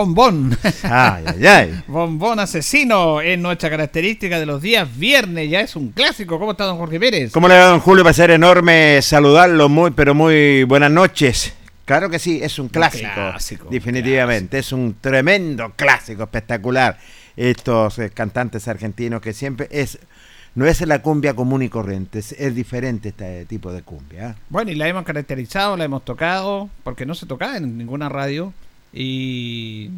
Bombón. Ay, ay, ay. Bombón asesino es nuestra característica de los días viernes, ya es un clásico. ¿Cómo está don Jorge Pérez? ¿Cómo le va, don Julio? Va a ser enorme saludarlo. Muy, pero muy buenas noches. Claro que sí, es un clásico. clásico, definitivamente, es un tremendo clásico, espectacular. Estos eh, cantantes argentinos que siempre es no es la cumbia común y corriente, es, es diferente este tipo de cumbia. ¿eh? Bueno, y la hemos caracterizado, la hemos tocado, porque no se tocaba en ninguna radio y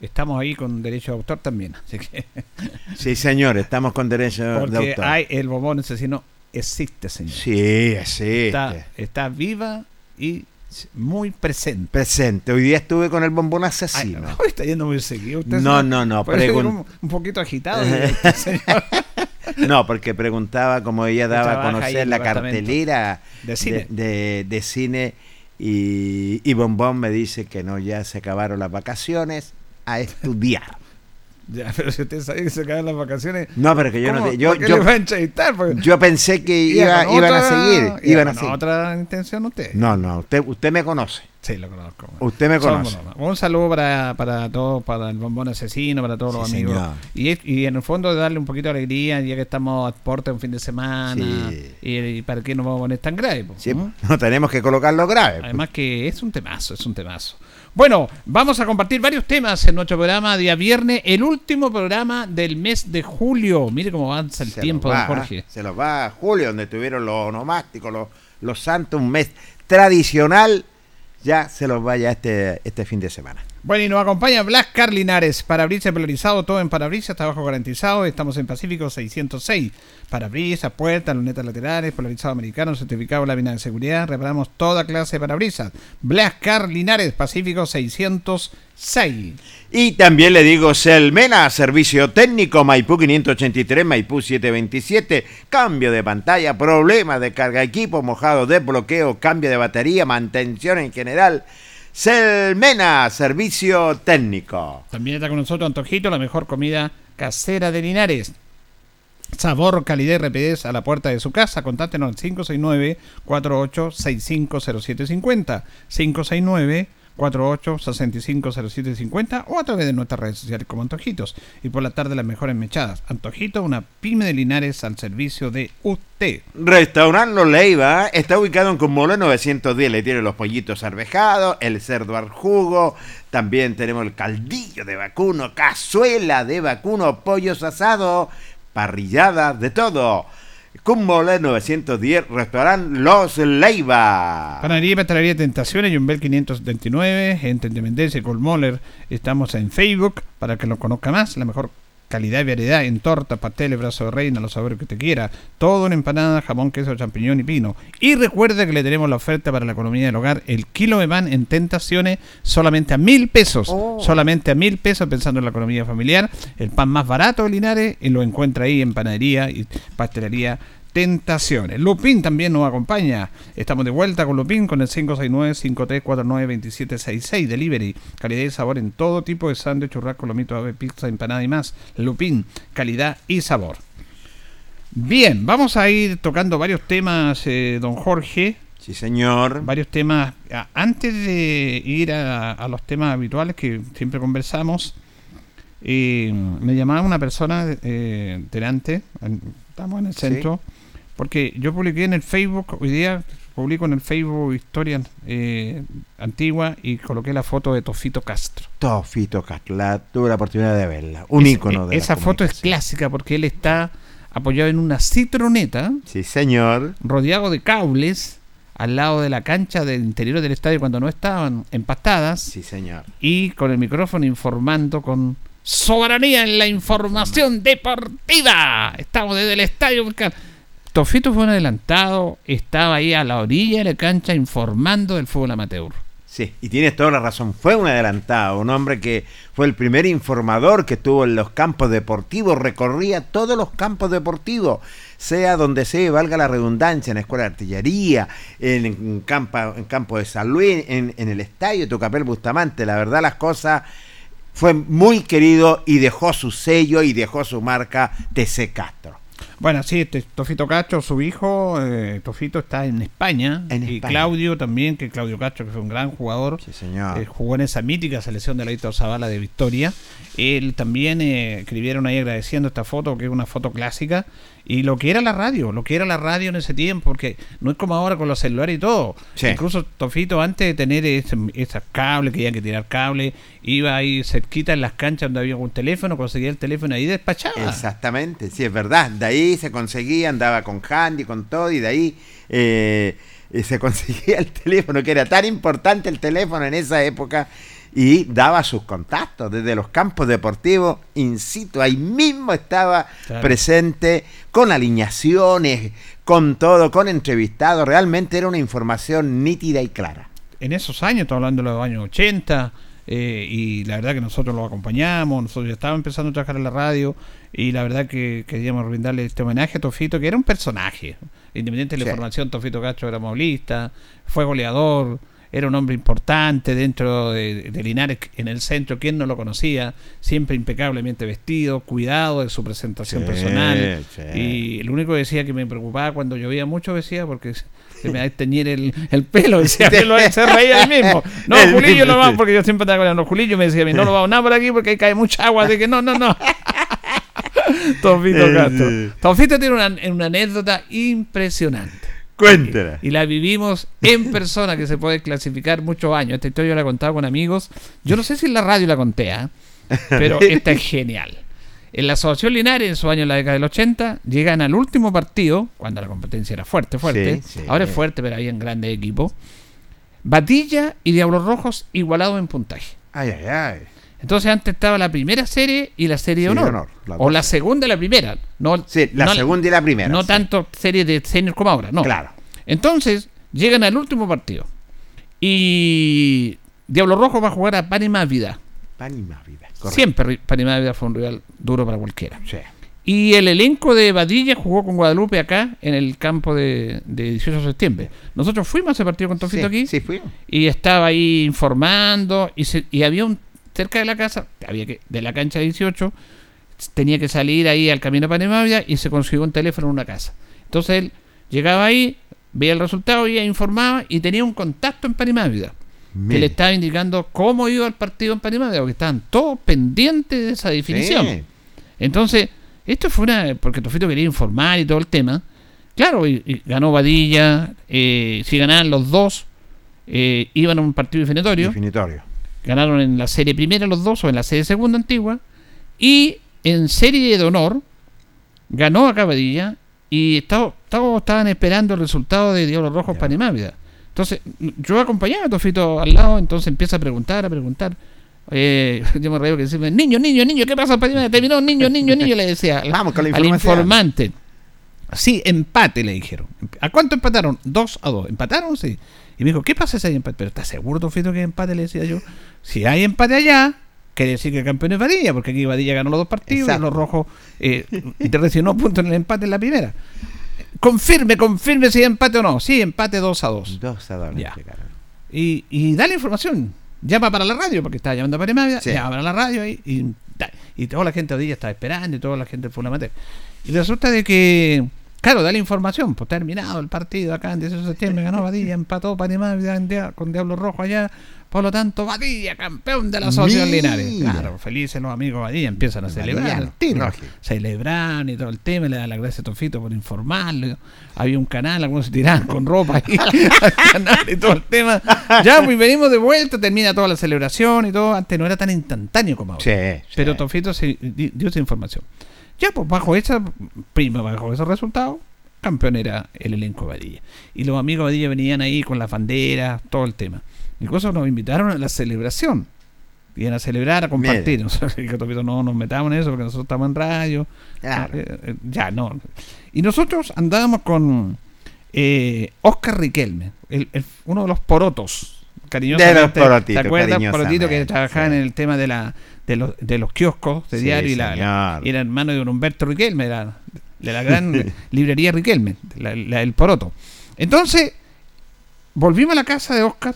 estamos ahí con derecho de autor también. Así que Sí, señor, estamos con derecho de autor. hay el bombón asesino existe, señor. Sí, sí. está, está viva y muy presente. Presente. Hoy día estuve con el bombón Ay, asesino. hoy está yendo muy seguido. Usted No, no, no, pregun- un, un poquito agitado. este señor. No, porque preguntaba como ella daba a conocer la cartelera de cine. de, de- de cine y, y Bombón me dice que no, ya se acabaron las vacaciones a estudiar. Ya, pero si usted sabía que se acaban las vacaciones. No, pero que yo no yo, ¿Por qué yo, le va a entrevistar? Porque yo pensé que iba iban a seguir, iba iban a seguir. otra intención usted. No, no, usted, usted me conoce. Sí, lo conozco. Usted me conoce. Un saludo para, para todos, para el bombón asesino, para todos los amigos. Y, y en el fondo darle un poquito de alegría, ya que estamos a puerta de un fin de semana. Sí. Y, y para qué nos vamos a poner tan grave. po, Sí, ¿no? no tenemos que colocarlo grave. Además que es un temazo, es un temazo. Bueno, vamos a compartir varios temas en nuestro programa día viernes, el último programa del mes de julio. Mire cómo avanza el Se tiempo, don Jorge. Se los va a Julio, donde tuvieron los onomásticos, los, los santos, un mes tradicional. Ya se los vaya este, este fin de semana. Bueno, y nos acompaña Blas Carlinares, parabrisas polarizado, todo en parabrisas, trabajo garantizado. Estamos en Pacífico 606. Parabrisas, puertas, lunetas laterales, polarizado americano, certificado lámina de seguridad. Reparamos toda clase de parabrisas. Blas Carlinares, Pacífico 606. Y también le digo Selmena, servicio técnico Maipú 583, Maipú 727, cambio de pantalla, problema de carga equipo, mojado, desbloqueo, cambio de batería, mantención en general. Selmena, servicio técnico. También está con nosotros Antojito, la mejor comida casera de Linares. Sabor, calidad y rapidez a la puerta de su casa. Contáctenos al 569-48650750. 569-48650750 o a través de nuestras redes sociales como Antojitos. Y por la tarde las mejores mechadas. Antojito, una pyme de Linares al servicio de usted. Restaurant Los Leiva está ubicado en Comolo 910. Le tiene los pollitos arvejados, el cerdo al jugo. También tenemos el caldillo de vacuno, cazuela de vacuno, pollos asados, parrilladas, de todo. Cumbole 910, restaurant Los Leiva. Panadería y Pastelería Tentaciones, Jumbel 579, en Independencia, Colmoller. Estamos en Facebook para que lo conozca más. La mejor calidad y variedad en tortas, pasteles, brazo de reina, los sabores que usted quiera. Todo en empanada, jamón, queso, champiñón y pino. Y recuerde que le tenemos la oferta para la economía del hogar. El kilo de pan en Tentaciones solamente a mil pesos. Oh. Solamente a mil pesos pensando en la economía familiar. El pan más barato de Linares y lo encuentra ahí en panadería y pastelería Tentaciones. Lupín también nos acompaña. Estamos de vuelta con Lupín con el 569-5349-2766. Delivery. Calidad y sabor en todo tipo de sándwich, churrasco, lomito, ave, pizza, empanada y más. Lupín. Calidad y sabor. Bien, vamos a ir tocando varios temas, eh, don Jorge. Sí, señor. Varios temas. Ah, Antes de ir a, a los temas habituales que siempre conversamos, eh, me llamaba una persona eh, delante, en- estamos en el Sí. Porque yo publiqué en el Facebook, hoy día publico en el Facebook historias eh, antiguas y coloqué la foto de Tofito Castro. Tofito Catla, tuve la oportunidad de verla. Un Es- ícono de la Esa foto es clásica porque él está apoyado en una citroneta, Sí, señor. rodeado de cables, al lado de la cancha del interior del estadio cuando no estaban empastadas. Sí, señor. y con el micrófono informando con soberanía en la información deportiva. Estamos desde el estadio. Tofito fue un adelantado, estaba ahí a la orilla de la cancha informando del fútbol amateur. Sí, y tienes toda la razón. Fue un adelantado, un hombre que fue el primer informador que estuvo en los campos deportivos, recorría todos los campos deportivos, sea donde sea, valga la redundancia, en la escuela de artillería, en, en campo, en campo de San Luis, en, el estadio Tucapel Bustamante. La verdad, las cosas fue muy querido y dejó su sello y dejó su marca TC Castro. Bueno, sí, este, Tofito Cacho, su hijo, eh, Tofito está en España. En y España. Claudio también, que Claudio Cacho, que fue un gran jugador. Sí, señor. eh, jugó en esa mítica selección de la Víctor Zavala de Victoria. Él también eh, escribieron ahí agradeciendo esta foto, que es una foto clásica. Y lo que era la radio, lo que era la radio en ese tiempo, porque no es como ahora con los celulares y todo. Sí. Incluso Tofito, antes de tener ese, esos cables, que había que tirar cable, iba ahí cerquita en las canchas donde había un teléfono, conseguía el teléfono ahí y despachaba. Exactamente, sí, es verdad. De ahí se conseguía, andaba con Handy, con todo, y de ahí eh, eh, se conseguía el teléfono, que era tan importante el teléfono en esa época, y daba sus contactos desde los campos deportivos, in situ, ahí mismo estaba Claro. presente, con alineaciones, con todo, con entrevistados, realmente era una información nítida y clara. en esos años, estoy hablando de los años 80, eh, y la verdad que nosotros lo acompañamos, nosotros ya estábamos empezando a trabajar en la radio, y la verdad que queríamos brindarle este homenaje a Tofito, que era un personaje. Independiente de la Sí. información, Tofito Cacho era movilista, fue goleador, era un hombre importante dentro de, de Linares, en el centro, quien no lo conocía, siempre impecablemente vestido, cuidado de su presentación personal. Y lo único que decía que me preocupaba cuando llovía mucho, decía, porque se me va a teñir el, el pelo, decía que lo se reía él mismo. No, Julillo no va, porque yo siempre estaba con los Julillo me decía a mí, no lo vamos nada por aquí porque ahí cae mucha agua, así que no, no, no. Tofito Eh, Castro. tiene una, una anécdota impresionante. Cuéntela. Y la vivimos en persona, que se puede clasificar muchos años. Esta historia yo la he contado con amigos. Yo no sé si en la radio la conté, ¿ah? pero esta es genial. En la Asociación Linares, en sus años en la década del 80, llegan al último partido, cuando la competencia era fuerte, fuerte. Sí, sí. Ahora es fuerte, pero había un grande equipo. Batilla y Diablos Rojos igualados en puntaje. Ay, ay, ay. Entonces antes estaba la primera serie y la serie de honor. o la segunda y la primera. No, Sí, la no- segunda y la primera. No sí. tanto serie de senior como ahora, no. Claro. Entonces, llegan al último partido. Y Diablo Rojo va a jugar a Panamá Vida. Pan y más vida. Correcto. Siempre Panamá Vida fue un rival duro para cualquiera. Sí. Y el elenco de Badilla jugó con Guadalupe acá en el campo de, de 18 de septiembre. Nosotros fuimos a ese partido con Tofito Sí, aquí Sí, fuimos. y estaba ahí informando y, se- y había un cerca de la casa, había que de la cancha 18, tenía que salir ahí al camino a Panamá y se consiguió un teléfono en una casa. Entonces él llegaba ahí, veía el resultado, y informaba y tenía un contacto en Panamá que le estaba indicando cómo iba el partido en Panamá, porque estaban todos pendientes de esa definición. Sí. Entonces, esto fue una. Porque Tofito quería informar y todo el tema. Claro, y, y ganó Badilla. eh, si ganaban los dos, eh, iban a un partido definitorio. Definitorio. Ganaron en la serie primera los dos o en la serie segunda antigua. Y en serie de honor, ganó acá Badilla. Y estaba- todos estaban esperando el resultado de Diablo Rojo Ya. Panimávida. Entonces, yo acompañaba a Tofito al lado, entonces empieza a preguntar, a preguntar. Eh, yo me reío que decía, niño, niño, niño, ¿qué pasa? Panimávida? Terminó, niño, niño, niño, le decía al- Vamos con la al informante. Sí, empate, le dijeron. ¿A cuánto empataron? Dos a dos. ¿Empataron? Sí. Y me dijo, ¿qué pasa si hay empate? ¿Pero estás seguro, Tofito, que hay empate? Le decía yo. Si hay empate allá, quiere decir que el campeón es Vadilla, porque aquí Vadilla ganó los dos partidos y los rojos eh, recibió puntos en el empate en la primera. Confirme, confirme si hay empate o no. Sí, empate 2 a 2. Dos a dos. Ya. le pegaron. Y, y da la información. Llama para la radio, porque estaba llamando a Panamá, Sí. llama para la radio y, y, da- y toda la gente de día estaba esperando y toda la gente fue una materia. Y resulta de que, claro, da la información, pues terminado el partido acá en 18 de septiembre, ganó Badilla, empató Panamá con Diablo Rojo allá, por lo tanto, Badilla, campeón de la Sociedad Mira. Linares. Claro, felices los amigos Badilla, empiezan a celebrar lógico. Celebran y todo el tema, le dan las gracias a Tofito por informarle. Había un canal, algunos se tiraban con ropa ahí al canal y todo el tema. Ya, pues venimos de vuelta, termina toda la celebración y todo. Antes no era tan instantáneo como ahora. Sí, sí. Pero Tofito se di- dio esa información. Ya, pues bajo esa prima, bajo ese resultado, campeón era el elenco de Badilla. Y los amigos de Badilla venían ahí con las banderas, todo el tema. Incluso nos invitaron a la celebración. Iban a celebrar, a compartir. No nos metamos en eso porque nosotros estamos en radio. Claro. Eh, eh, ya, no. Y nosotros andábamos con eh, Oscar Riquelme, el- el- uno de los porotos. Cariñosamente, De los porotitos, ¿Te acuerdas? Porotito que trabajaba sí. en el tema de, la, de, los, de los kioscos de Sí, diario y la, era hermano de Humberto Riquelme, de la gran librería Riquelme, la, la- el poroto. Entonces, volvimos a la casa de Oscar,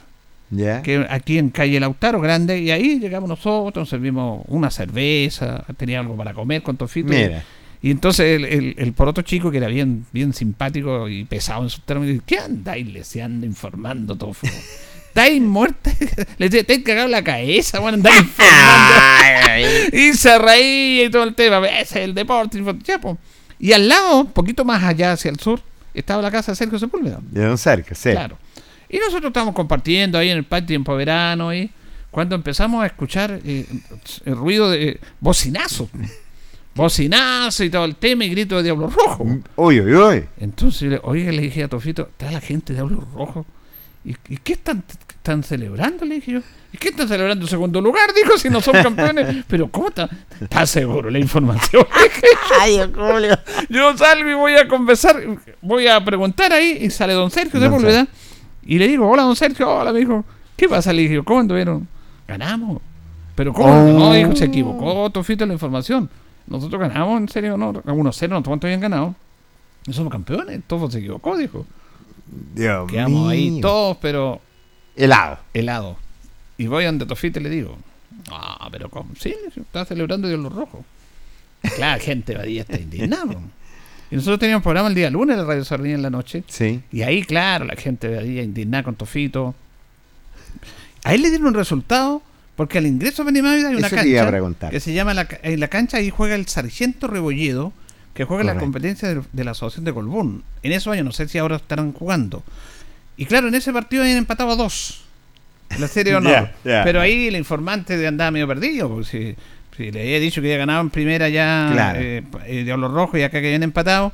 que aquí en calle Lautaro Grande, y ahí llegamos nosotros, nos servimos una cerveza, tenía algo para comer con Tofito. Mira. Y entonces el, el, el poroto chico, que era bien, bien simpático y pesado en sus términos, dice, ¿qué andáis leseando, informando, Tofo? ¿Estáis muerta? Le decía, ¿estáis cagado la cabeza? Bueno, andáis informando. y se reía y todo el tema. Ese es el deporte. Y al lado, un poquito más allá hacia el sur, estaba la casa de Sergio Sepúlveda. De Don Sergio, sí. Claro. Y nosotros estábamos compartiendo ahí en el patio tiempo verano y cuando empezamos a escuchar eh, el ruido de bocinazo. Bocinazo y todo el tema y grito de Diablo Rojo. Uy, uy, uy. Entonces, oiga, le dije a Tofito, está la gente de Diablo Rojo. ¿Y, y qué están, están celebrando? Le dije yo. ¿Y qué están celebrando en segundo lugar? Dijo, si no son campeones. Pero, ¿cómo está? ¿Está seguro la información? Ay, Dios, Julio. Yo salgo y voy a conversar, voy a preguntar ahí y sale don Sergio de Sepúlveda. Y le digo, hola don Sergio, hola, me dijo, ¿qué pasa? Le dije, ¿cómo anduvieron? Ganamos. Pero ¿cómo? Oh. No, dijo, se equivocó, Tofito, la información. Nosotros ganamos, en serio, no, algunos cero, no cuánto habían ganado. Y somos campeones, Tofo se equivocó, dijo. Dios Quedamos ahí todos, pero Helado. helado. Y voy donde Tofito y le digo, ah, pero ¿cómo? Sí, está celebrando Dios los Rojos. Claro, gente Badía está indignado. Y nosotros teníamos programa el día lunes de Radio Sardina en la noche. Sí. Y ahí, claro, la gente de Badía indignada con Tofito. A él le dieron un resultado porque al ingreso a Benimávida hay una Eso a cancha que se llama la, en la cancha ahí juega el Sargento Rebolledo que juega en la Correcto. competencia de, de la Asociación de Colbún. En esos años, no sé si ahora estarán jugando. Y claro, en ese partido habían empatado a dos. La serie de. Ya, ya. Pero ahí el informante de andaba medio perdido. Porque si, si le había dicho que ganado en primera ya Claro. eh, eh, Diablo Rojo y acá que habían empatado.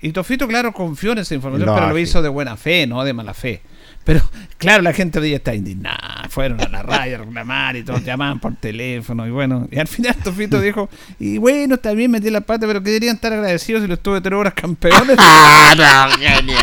Y Tofito, claro, confió en esa información, pero lo hizo de buena fe, no de mala fe. Pero, claro, la gente de ella está indignada. Fueron a la radio a reclamar y todos llamaban por teléfono. Y bueno, y al final Tofito dijo: Y bueno, también metí la pata, pero que deberían estar agradecidos si lo estuve tres horas campeones. ¡Ah, no! Genial.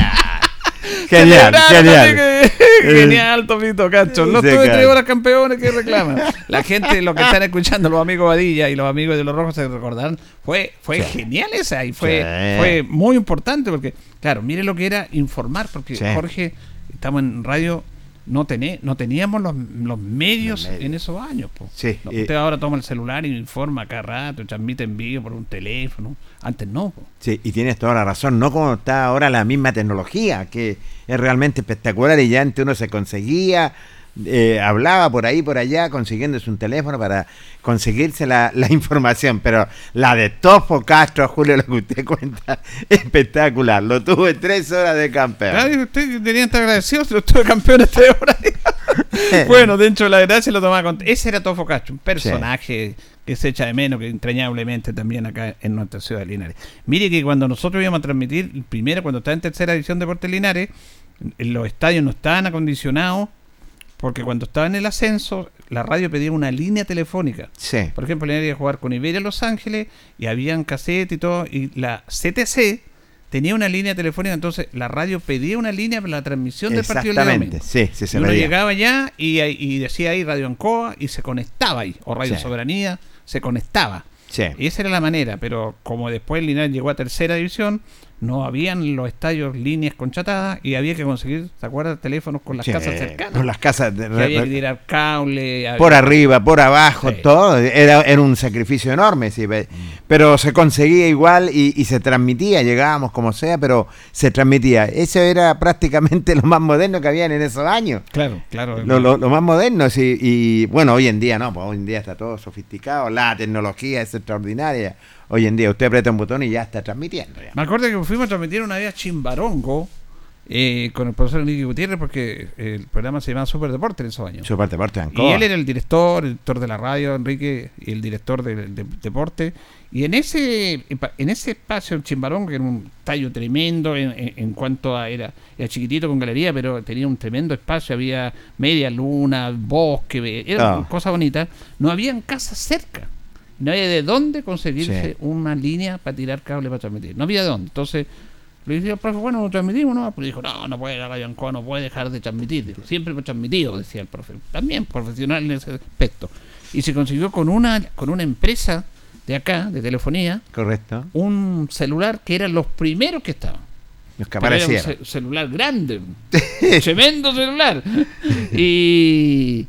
Genial, genial. que- Genial, Tofito, cacho. Estuve claro. tres horas campeones que reclaman. La gente, lo que están escuchando, los amigos Badilla y los amigos de los Rojos se recordarán, fue, fue Sí. genial esa y fue, Sí. fue muy importante porque, claro, mire lo que era informar, porque Sí. Jorge, estamos en radio, no, tené, no teníamos los, los medios en esos años. po. Sí, No, y- usted ahora toma el celular y informa cada rato, transmite en vivo por un teléfono. Antes no. po. Sí, y tienes toda la razón, no como está ahora la misma tecnología, que es realmente espectacular y ya antes uno se conseguía, eh, hablaba por ahí, por allá, consiguiéndose un teléfono para conseguirse la, la información, pero la de Tofo Castro, Julio, lo que usted cuenta, espectacular, lo tuve tres horas de campeón. Claro, usted debería estar agradecido si lo estuve campeón este hora. bueno, dentro de la gracia lo tomaba con... Ese era Tofo Castro, un personaje que se echa de menos, que entrañablemente también acá en nuestra ciudad de Linares. Mire que cuando nosotros íbamos a transmitir, primero cuando estaba en tercera edición de Deportes Linares, los estadios no estaban acondicionados, porque cuando estaba en el ascenso, la radio pedía una línea telefónica. Sí, Por ejemplo, Linares iba a jugar con Iberia Los Ángeles y habían cassette y todo, y la CTC tenía una línea telefónica, entonces la radio pedía una línea para la transmisión del partido exactamente, sí, sí, se y uno veía. llegaba allá y, decía ahí Radio Ancoa y se conectaba ahí, o Radio Sí. Soberanía, se conectaba. Sí. Y esa era la manera, pero como después Linares llegó a tercera división, no habían los estadios líneas conchatadas y había que conseguir, ¿se acuerdan? Teléfonos con las Sí, casas cercanas. Con las casas de- Que había que tirar cable. había- por arriba, por abajo, Sí. todo. Era, era un sacrificio enorme, sí, pe- pero se conseguía igual y, y se transmitía, llegábamos como sea, pero se transmitía. Eso era prácticamente lo más moderno que habían en esos años. Claro, claro. Lo, lo- lo más moderno, sí, y bueno, hoy en día no, pues hoy en día está todo sofisticado, la tecnología es extraordinaria. Hoy en día usted aprieta un botón y ya está transmitiendo. ya. Me acuerdo que fuimos a transmitir una vez a Chimbarongo eh, con el profesor Enrique Gutiérrez porque el programa se llamaba Super Deporte en esos años. Su parte, parte de Y Ancoa. él era el director, el director de la radio, Enrique, y el director del de- deporte. Y en ese en ese espacio, en Chimbarongo, que era un tallo tremendo en, en- en cuanto a. Era, era chiquitito con galería, pero tenía un tremendo espacio. Había media luna, bosque, era Ah. una cosa bonita. No habían casas cerca. No había de dónde conseguirse Sí. una línea para tirar cable para transmitir. No había de dónde. Entonces. Le dije, profe, bueno, lo transmitimos, ¿no? Pero dijo, no, no puede, la Radio no puede dejar de transmitir. Dijo, siempre hemos transmitido, decía el profe. También profesional en ese aspecto. Y se consiguió con una, con una empresa de acá, de telefonía, Correcto. un celular que eran los primeros que estaban. Los que era un ce- celular grande, tremendo celular. Y,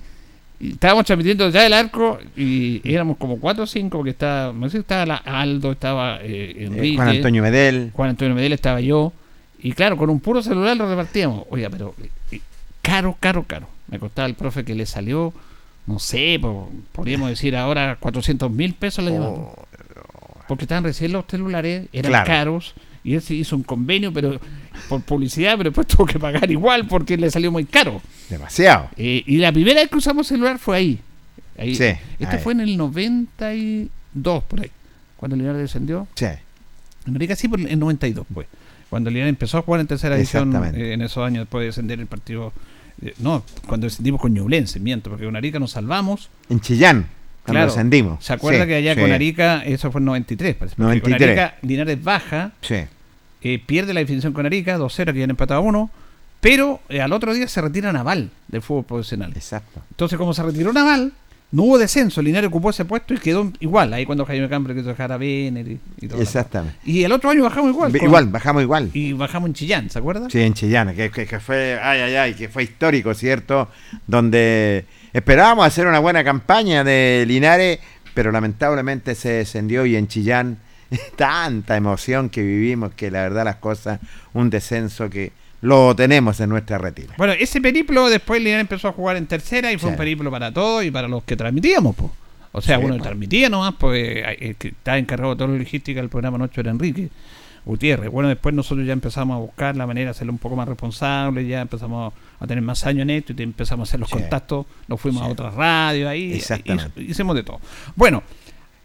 y estábamos transmitiendo ya el arco y éramos como cuatro o cinco porque estaba, no sé estaba la Aldo, estaba eh, Enrique, Eh, Juan Antonio Medel. Juan Antonio Medel estaba yo. Y claro, con un puro celular lo repartíamos. Oiga, pero eh, caro, caro, caro. Me costaba el profe que le salió, no sé, po- podríamos decir ahora 400 mil pesos le llevamos. Oh, Porque estaban recién los celulares, eran Claro. caros. Y él se hizo un convenio, pero por publicidad, pero después tuvo que pagar igual porque le salió muy caro. demasiado. Eh, y la primera vez que usamos celular fue ahí. ahí. Sí, Esto fue en el 92, por ahí. Cuando Linares descendió. Sí. En América sí, por en 92, pues. Cuando Linares empezó a jugar en tercera Exactamente. eh, en esos años después de descender el partido. eh, no, cuando descendimos con Ñublense, miento, porque con Arica nos salvamos. En Chillán, cuando Claro. ascendimos. ¿Se acuerda Sí, que allá sí, con Arica, eso fue en 93, parece? porque 93. Con Arica, Linares baja, Sí. eh, pierde la definición con Arica, 2-0, que ya han empatado a 1, pero eh, al otro día se retira Naval del fútbol profesional. Exacto. Entonces, como se retiró Naval, no hubo descenso. Linares ocupó ese puesto y quedó igual. Ahí cuando Jaime Cambre quiso dejar a Vener y, y todo. Exactamente. Y el otro año bajamos igual. con- Igual, bajamos igual. Y bajamos en Chillán, ¿se acuerda? Sí, en Chillán, que, que- que fue, ay, ay, ay, que fue histórico, ¿cierto? Donde esperábamos hacer una buena campaña de Linares, pero lamentablemente se descendió y en Chillán tanta emoción que vivimos que la verdad las cosas, un descenso que lo tenemos en nuestra retina. Bueno, ese periplo después Linares empezó a jugar en tercera y fue Sí. un periplo para todos y para los que transmitíamos, pues. O sea, Sí, uno po. transmitía nomás, pues el que estaba encargado de toda la logística del programa Noche era Enrique Gutiérrez. Bueno, después nosotros ya empezamos a buscar la manera de hacerlo un poco más responsable, ya empezamos a tener más años en esto y empezamos a hacer los Sí. contactos, nos fuimos a Sí. otras radios ahí, Exactamente. hicimos de todo. Bueno,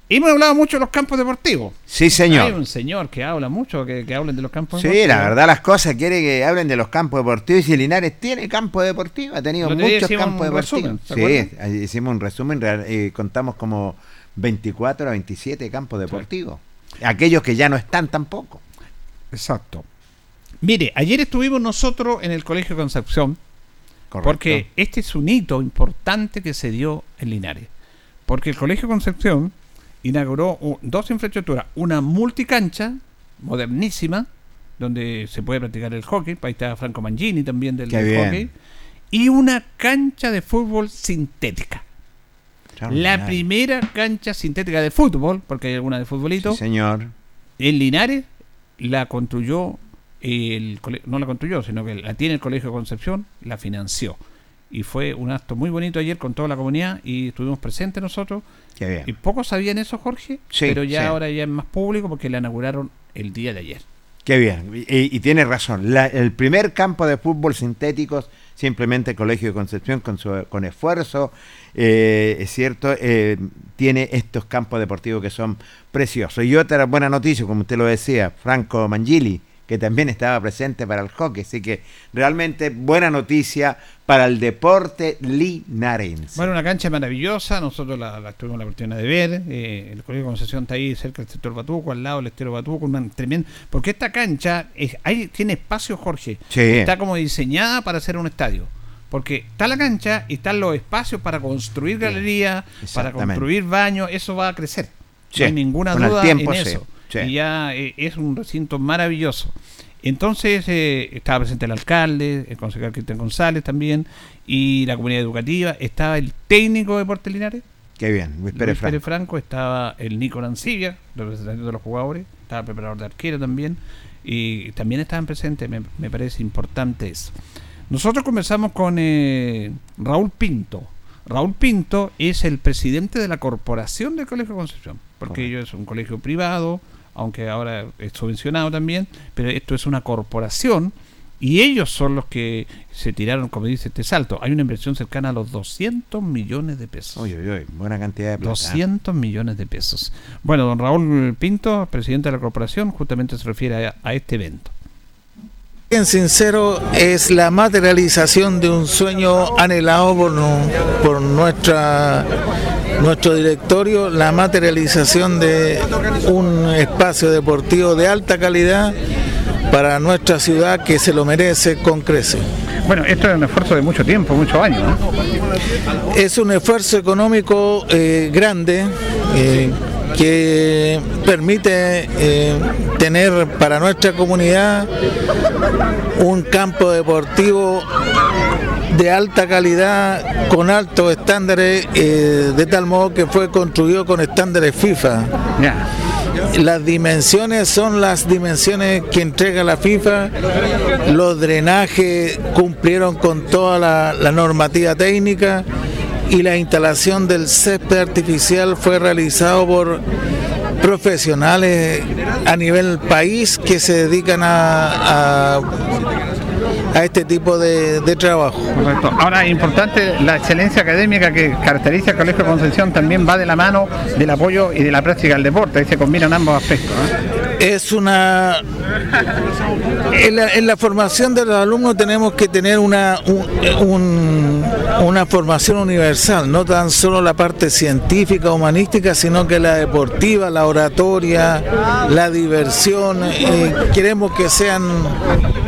hemos hablado mucho de los campos deportivos. Sí, Hay señor. un señor que habla mucho, que, que hablen de los campos Sí, deportivos. la verdad las cosas quiere que hablen de los campos deportivos y Linares tiene campo deportivo, ha tenido muchos campos deportivos. resumen, ¿se sí, hicimos un resumen, eh, contamos como 24 a 27 campos deportivos. Aquellos que ya no están tampoco. Exacto. Mire, ayer estuvimos nosotros en el Colegio Concepción Correcto. porque este es un hito importante que se dio en Linares. Porque el Colegio Concepción inauguró dos infraestructuras, una multicancha modernísima, donde se puede practicar el hockey, ahí está Franco Mangini también del, hockey, y una cancha de fútbol sintética. La primera cancha sintética de fútbol, porque hay alguna de futbolito, Sí, señor. en Linares la construyó el no la construyó, sino que la tiene el Colegio Concepción, la financió. Y fue un acto muy bonito ayer con toda la comunidad y estuvimos presentes nosotros. Qué bien. Y pocos sabían eso, Jorge, Sí, pero ya sí. ahora ya es más público porque la inauguraron el día de ayer. Qué bien. Y, y tiene razón. La- el primer campo de fútbol sintéticos, simplemente el Colegio de Concepción, con, su, con esfuerzo, eh, es cierto, eh, tiene estos campos deportivos que son preciosos. Y otra buena noticia, como usted lo decía, Franco Mangili, que también estaba presente para el hockey. Así que realmente buena noticia para el deporte linarense. Bueno, una cancha maravillosa, nosotros la, la tuvimos la oportunidad de ver. eh, el Colegio Concepción está ahí cerca del sector Batuco, al lado del estero Batuco, una tremenda. Porque esta cancha es, hay, tiene espacio, Jorge. Sí. Está como diseñada para ser un estadio. Porque está la cancha y están los espacios para construir galerías, para construir baños, eso va a crecer. Sí, No hay ninguna duda tiempo, en eso. sí. Y ya eh, es un recinto maravilloso. Entonces eh, estaba presente el alcalde, el concejal Cristian González también, y la comunidad educativa. Estaba el técnico de Deportes Linares, Qué bien, Luis Pérez Luis Pérez Franco. Franco, estaba el Nico Lancilla, representante de los jugadores, estaba el preparador de arquero también, y también estaban presentes, me, me parece importante eso. Nosotros conversamos con eh, Raúl Pinto. Raúl Pinto es el presidente de la corporación del Colegio Concepción, porque ellos es un colegio privado, aunque ahora es subvencionado también, pero esto es una corporación y ellos son los que se tiraron, como dice este salto. Hay una inversión cercana a los 200 millones de pesos. Uy, uy, uy, buena cantidad de plata. 200 millones de pesos. Bueno, don Raúl Pinto, presidente de la corporación, justamente se refiere a, a este evento. Bien sincero, es la materialización de un sueño anhelado por, por nuestra, nuestro directorio, la materialización de un espacio deportivo de alta calidad para nuestra ciudad que se lo merece con creces. Bueno, esto es un esfuerzo de mucho tiempo, muchos años. ¿no? Es un esfuerzo económico eh, grande eh, que permite eh, tener para nuestra comunidad un campo deportivo de alta calidad con altos estándares, eh, de tal modo que fue construido con estándares FIFA. Las dimensiones son las dimensiones que entrega la FIFA, los drenajes cumplieron con toda la, la normativa técnica y la instalación del césped artificial fue realizado por profesionales a nivel país que se dedican a, a a este tipo de, trabajo. Correcto. Ahora, importante, la excelencia académica que caracteriza el Colegio de Concepción también va de la mano del apoyo y de la práctica del deporte, ahí se combinan ambos aspectos. ¿eh? Es una... En la, formación de los alumnos tenemos que tener una, una formación universal, no tan solo la parte científica, humanística, sino que la deportiva, la oratoria, la diversión. Eh, queremos que sean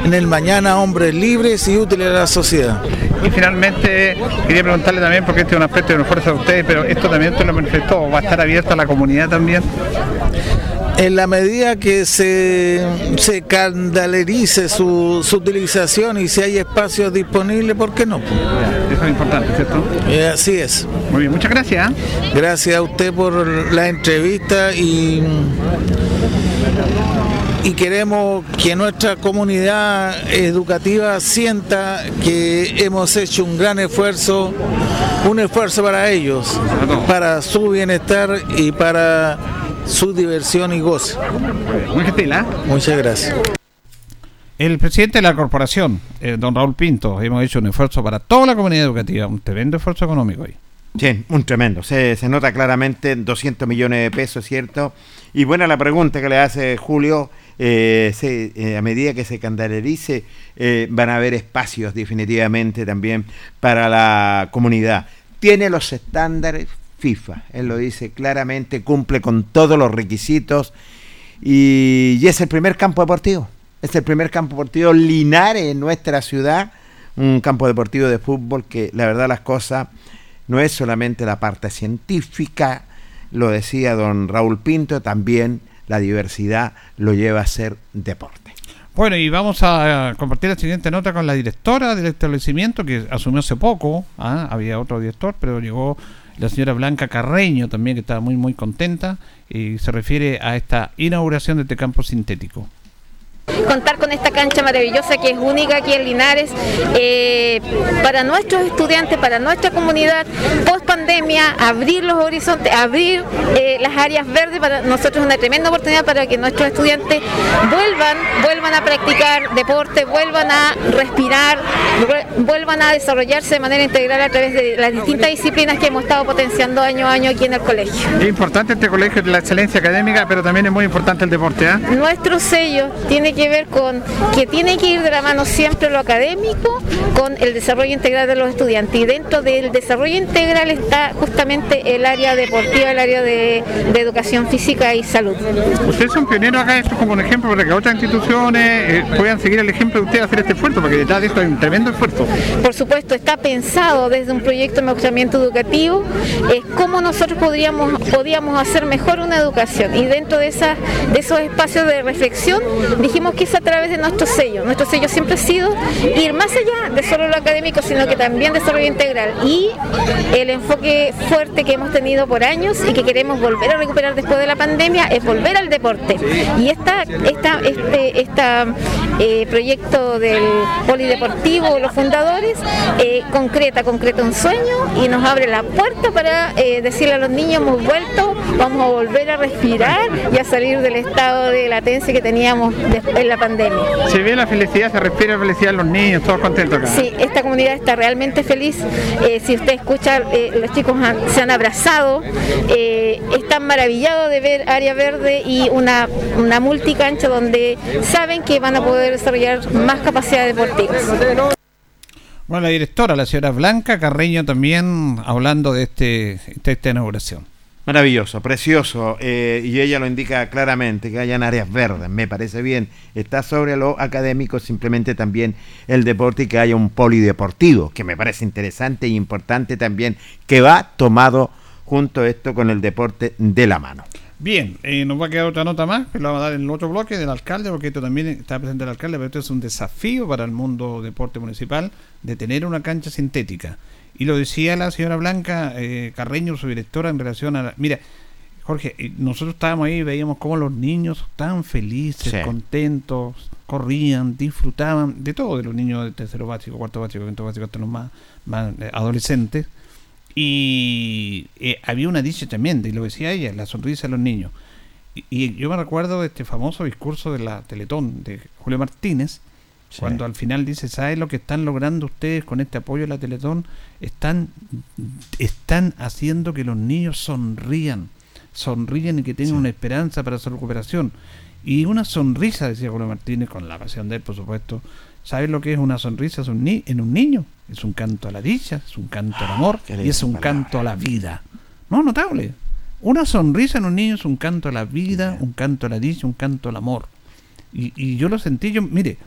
en el mañana hombres libres y útiles a la sociedad. Y finalmente quería preguntarle también, porque este es un aspecto de la fuerza de ustedes, pero esto también usted lo manifestó, ¿va a estar abierto a la comunidad también? En la medida que se, se candalerice su, utilización y si hay espacios disponibles, ¿por qué no? Eso es importante, ¿cierto? Eh, así es. Muy bien, muchas gracias. Gracias a usted por la entrevista y y queremos que nuestra comunidad educativa sienta que hemos hecho un gran esfuerzo, un esfuerzo para ellos, para su bienestar y para su diversión y goce. Muy gentil, ¿eh? Muchas gracias. El presidente de la corporación, eh, don Raúl Pinto, hemos hecho un esfuerzo para toda la comunidad educativa, un tremendo esfuerzo económico hoy. Sí, un tremendo. Se, se nota claramente 200 millones de pesos, ¿cierto? Y buena la pregunta que le hace Julio eh, eh, a medida que se candalerice, eh, van a haber espacios definitivamente también para la comunidad. Tiene los estándares FIFA, él lo dice claramente, cumple con todos los requisitos y, es el primer campo deportivo. Es el primer campo deportivo Linares en nuestra ciudad, un campo deportivo de fútbol que la verdad las cosas no es solamente la parte científica, lo decía don Raúl Pinto, también la diversidad lo lleva a ser deporte. Bueno, y vamos a compartir la siguiente nota con la directora del establecimiento que asumió hace poco. ¿ah? Había otro director, pero llegó la señora Blanca Carreño también, que estaba muy, muy contenta y se refiere a esta inauguración de este campo sintético contar con esta cancha maravillosa que es única aquí en Linares eh, para nuestros estudiantes, para nuestra comunidad, post pandemia, abrir los horizontes, abrir eh, las áreas verdes para nosotros es una tremenda oportunidad para que nuestros estudiantes vuelvan, vuelvan a practicar deporte, vuelvan a respirar, vuelvan a desarrollarse de manera integral a través de las distintas disciplinas que hemos estado potenciando año a año aquí en el colegio. Es importante este colegio de la excelencia académica, pero también es muy importante el deporte. ¿eh? Nuestro sello tiene que ver con que tiene que ir de la mano siempre lo académico con el desarrollo integral de los estudiantes. Y dentro del desarrollo integral está justamente el área deportiva, el área de, educación física y salud. Ustedes son pioneros acá, esto como un ejemplo para que otras instituciones eh, puedan seguir el ejemplo de ustedes hacer este esfuerzo, porque detrás de esto hay un tremendo esfuerzo. Por supuesto, está pensado desde un proyecto de mejoramiento educativo, es cómo nosotros podríamos, podíamos hacer mejor una educación. Y dentro de, esas, de esos espacios de reflexión dijimos que es a través de nuestro sello. Nuestro sello siempre ha sido ir más allá de solo lo académico, sino que también desarrollo integral. Y el enfoque fuerte que hemos tenido por años y que queremos volver a recuperar después de la pandemia es volver al deporte. Y esta, esta, este esta, eh, proyecto del polideportivo, los fundadores, eh, concreta, concreta un sueño y nos abre la puerta para eh, decirle a los niños, hemos vuelto, vamos a volver a respirar y a salir del estado de latencia que teníamos en la pandemia. Se ve la felicidad, se respira la felicidad los niños, todos contentos acá. Sí, esta comunidad está realmente feliz. Eh, si usted escucha, eh, los chicos se han abrazado, eh, están maravillados de ver área verde y una, una multicancha donde saben que van a poder desarrollar más capacidades deportivas. Bueno, la directora, la señora Blanca Carreño, también hablando de, este, de esta inauguración. Maravilloso, precioso. Eh, y ella lo indica claramente, que hayan áreas verdes, me parece bien. Está sobre lo académico, simplemente también el deporte y que haya un polideportivo, que me parece interesante e importante también, que va tomado junto esto con el deporte de la mano. Bien, eh, nos va a quedar otra nota más, que lo vamos a dar en el otro bloque del alcalde, porque esto también está presente el alcalde, pero esto es un desafío para el mundo deporte municipal de tener una cancha sintética. Y lo decía la señora Blanca eh, Carreño, su directora, en relación a la... Mira, Jorge, eh, nosotros estábamos ahí y veíamos cómo los niños estaban felices, Sí. contentos, corrían, disfrutaban de todo, de los niños de tercero básico, cuarto básico, quinto básico, hasta los más, más eh, adolescentes. Y eh, había una dicha tremenda, y lo decía ella, la sonrisa de los niños. Y, y yo me recuerdo de este famoso discurso de la Teletón de Julio Martínez, Sí. cuando al final dice, ¿sabes lo que están logrando ustedes con este apoyo de la Teletón? Están, están haciendo que los niños sonrían, sonríen y que tengan Sí. una esperanza para su recuperación. Y una sonrisa, decía Julio Martínez, con la pasión de él, por supuesto. ¿Sabes lo que es una sonrisa es un ni- en un niño? Es un canto a la dicha, es un canto al amor qué y es un palabra. canto a la vida. No, notable. Una sonrisa en un niño es un canto a la vida, un canto a la dicha, un canto al amor. Y, y yo lo sentí, yo, mire,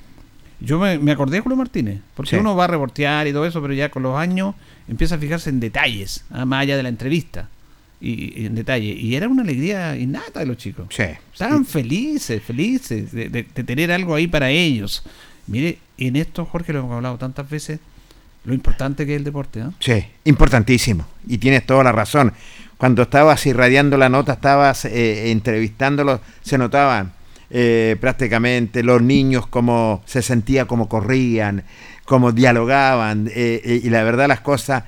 yo me, me acordé de Julio Martínez, porque Sí. uno va a reportear y todo eso, pero ya con los años empieza a fijarse en detalles, ah, más allá de la entrevista, y, y en detalle. Y era una alegría innata de los chicos. Sí. Estaban felices, felices de, de- de tener algo ahí para ellos. Mire, en esto, Jorge, lo hemos hablado tantas veces, lo importante que es el deporte, ¿no? Sí, importantísimo. Y tienes toda la razón. Cuando estabas irradiando la nota, estabas eh, entrevistándolo, se notaban eh, prácticamente los niños como se sentía, como corrían, como dialogaban. eh, eh, y la verdad las cosas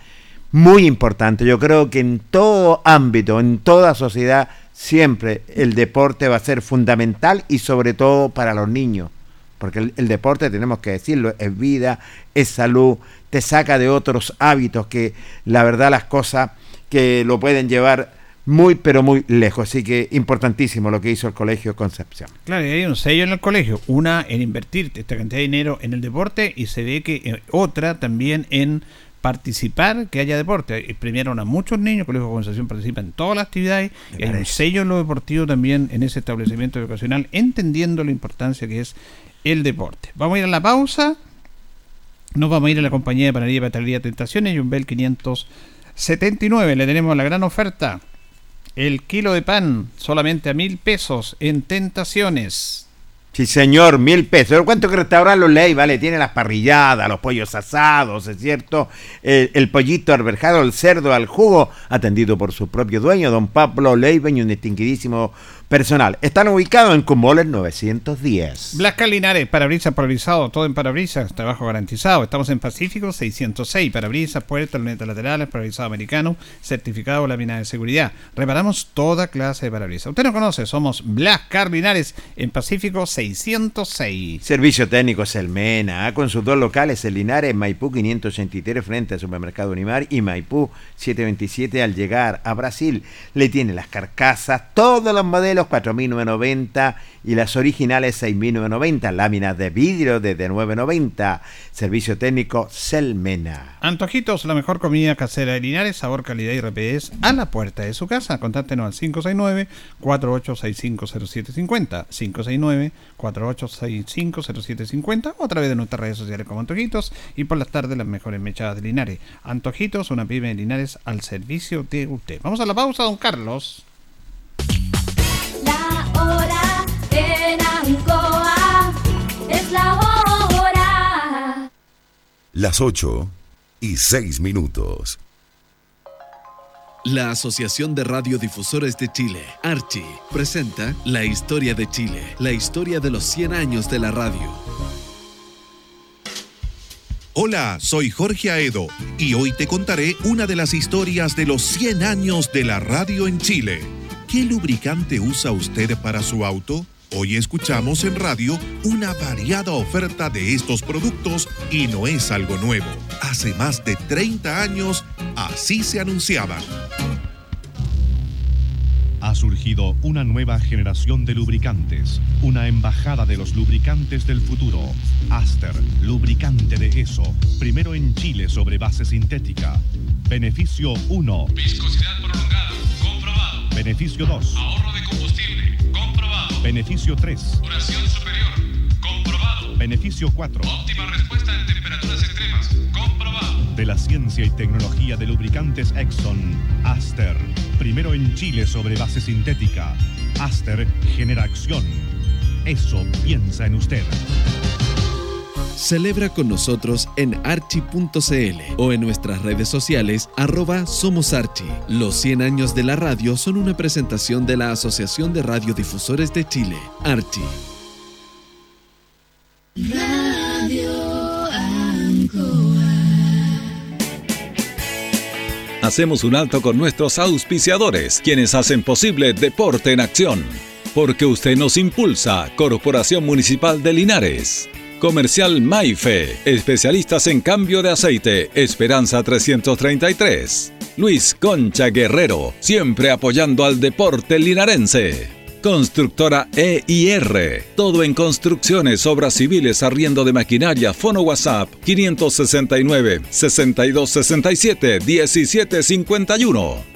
muy importantes. Yo creo que en todo ámbito, en toda sociedad, siempre el deporte va a ser fundamental y sobre todo para los niños. Porque el, el deporte, tenemos que decirlo, es vida, es salud, te saca de otros hábitos que la verdad las cosas que lo pueden llevar muy pero muy lejos. Así que importantísimo lo que hizo el Colegio Concepción. Claro, y hay un sello en el colegio. Una en invertir esta cantidad de dinero en el deporte y se ve que eh, otra también en participar, que haya deporte. Y Premiaron a muchos niños, el Colegio de Concepción participa en todas las actividades y hay un sello en lo deportivo también en ese establecimiento educacional, entendiendo la importancia que es el deporte. Vamos a ir a la pausa. Nos vamos a ir a la compañía de panadería y pastelería Tentaciones y un Bel 579. Le tenemos la gran oferta. El kilo de pan solamente a mil pesos en Tentaciones. Sí, señor, mil pesos. ¿Cuánto que restaurar los ley? Vale, tiene las parrilladas, los pollos asados, ¿es cierto? El, pollito arberjado, el cerdo al jugo, atendido por su propio dueño, don Pablo y un distinguidísimo personal. Están ubicados en Cumoles 910. Blasca Linares, parabrisas polarizado, todo en parabrisas, trabajo garantizado. Estamos en Pacífico 606, parabrisas, puertas, lunetas laterales, parabrisado americano, certificado lámina de seguridad. Reparamos toda clase de parabrisas. Usted nos conoce, somos Blascar Linares en Pacífico 606. Servicio técnico Selmena, ¿ah? con sus dos locales en Linares, Maipú 583 frente al supermercado Unimar y Maipú 727 al llegar a Brasil. Le tiene las carcasas, todos los modelos 4.990 y las originales 6.990, láminas de vidrio desde 9.90. Servicio técnico Selmena. Antojitos, la mejor comida casera de Linares, sabor, calidad y rapidez a la puerta de su casa. Contáctenos al 569-48650750, 569-48650750 o a través de nuestras redes sociales como Antojitos y por las tardes las mejores mechadas de Linares. Antojitos, una pyme de Linares al servicio de usted. Vamos a la pausa, don Carlos. Las 8 y 6 minutos. La Asociación de Radiodifusores de Chile, Archi, presenta La Historia de Chile, la historia de los 100 años de la radio. Hola, soy Jorge Aedo y hoy te contaré una de las historias de los 100 años de la radio en Chile. ¿Qué lubricante usa usted para su auto? Hoy escuchamos en radio una variada oferta de estos productos y no es algo nuevo. Hace más de 30 años así se anunciaban. Ha surgido una nueva generación de lubricantes, una embajada de los lubricantes del futuro. Aster, lubricante de ESO, primero en Chile sobre base sintética. Beneficio 1. Viscosidad prolongada. Comprobado. Beneficio 2. Ahorro de combustible. Comprobado. Beneficio 3. Duración superior. Comprobado. Beneficio 4. Óptima respuesta en temperaturas extremas. Comprobado. De la ciencia y tecnología de lubricantes Exxon, Aster. Primero en Chile sobre base sintética. Aster genera acción. Eso piensa en usted. Celebra con nosotros en archi.cl o en nuestras redes sociales arroba Somos Archi. Los 100 años de la radio son una presentación de la Asociación de Radiodifusores de Chile, Archi. Radio Ancoa. Hacemos un alto con nuestros auspiciadores, quienes hacen posible Deporte en Acción. Porque usted nos impulsa, Corporación Municipal de Linares. Comercial Maife, especialistas en cambio de aceite, Esperanza 333. Luis Concha Guerrero, siempre apoyando al deporte linarense. Constructora EIR, todo en construcciones, obras civiles, arriendo de maquinaria, fono WhatsApp 569 6267 1751.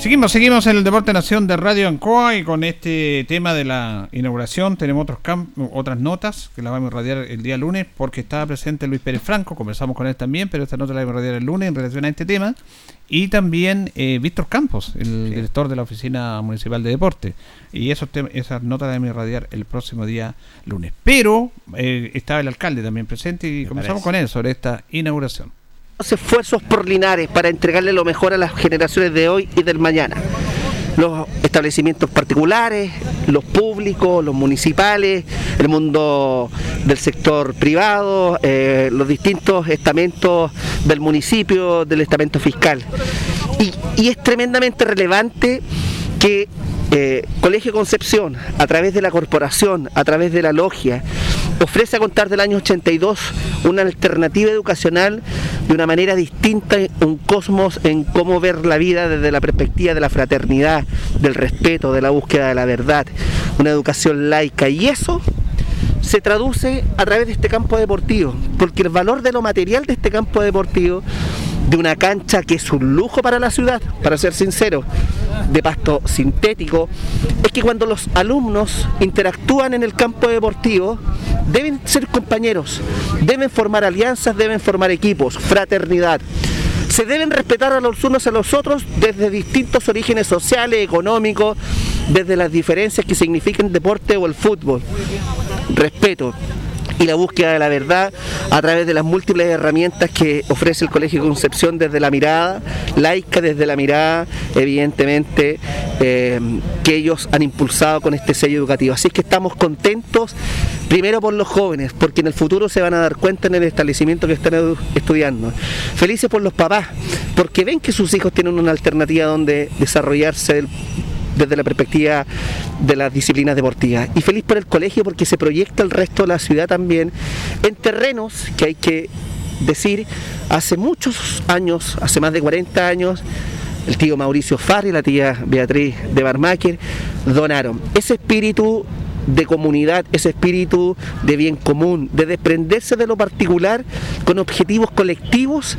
Seguimos, seguimos en el Deporte Nación de Radio Ancoa y con este tema de la inauguración tenemos otros otras notas que las vamos a radiar el día lunes porque estaba presente Luis Pérez Franco, conversamos con él también, pero esta nota la vamos a radiar el lunes en relación a este tema y también eh, Víctor Campos, el director de la Oficina Municipal de Deporte y esos esas notas las vamos a radiar el próximo día lunes. Pero eh, estaba el alcalde también presente y conversamos parece. con él sobre esta inauguración. Los esfuerzos por Linares para entregarle lo mejor a las generaciones de hoy y del mañana. Los establecimientos particulares, los públicos, los municipales, el mundo del sector privado, eh, los distintos estamentos del municipio, del estamento fiscal. Y, es tremendamente relevante que eh, Colegio Concepción, a través de la corporación, a través de la logia, ofrece a contar del año 82 una alternativa educacional de una manera distinta, un cosmos en cómo ver la vida desde la perspectiva de la fraternidad, del respeto, de la búsqueda de la verdad, una educación laica. Y eso se traduce a través de este campo deportivo, porque el valor de lo material de este campo deportivo, de una cancha que es un lujo para la ciudad, para ser sincero, de pasto sintético, es que cuando los alumnos interactúan en el campo deportivo, deben ser compañeros, deben formar alianzas, deben formar equipos, fraternidad. se deben respetar a los unos a los otros desde distintos orígenes sociales, económicos, desde las diferencias que significan el deporte o el fútbol. Respeto y la búsqueda de la verdad a través de las múltiples herramientas que ofrece el Colegio Concepción desde la mirada, laica desde la mirada, evidentemente, eh, que ellos han impulsado con este sello educativo. Así que estamos contentos, primero por los jóvenes, porque en el futuro se van a dar cuenta en el establecimiento que están estudiando. Felices por los papás, porque ven que sus hijos tienen una alternativa donde desarrollarse desde la perspectiva de las disciplinas deportivas. Y feliz por el colegio porque se proyecta el resto de la ciudad también en terrenos que hay que decir, hace muchos años, hace más de 40 años, el tío Mauricio Farri y la tía Beatriz de Barmacher donaron. Ese espíritu de comunidad, ese espíritu de bien común, de desprenderse de lo particular con objetivos colectivos,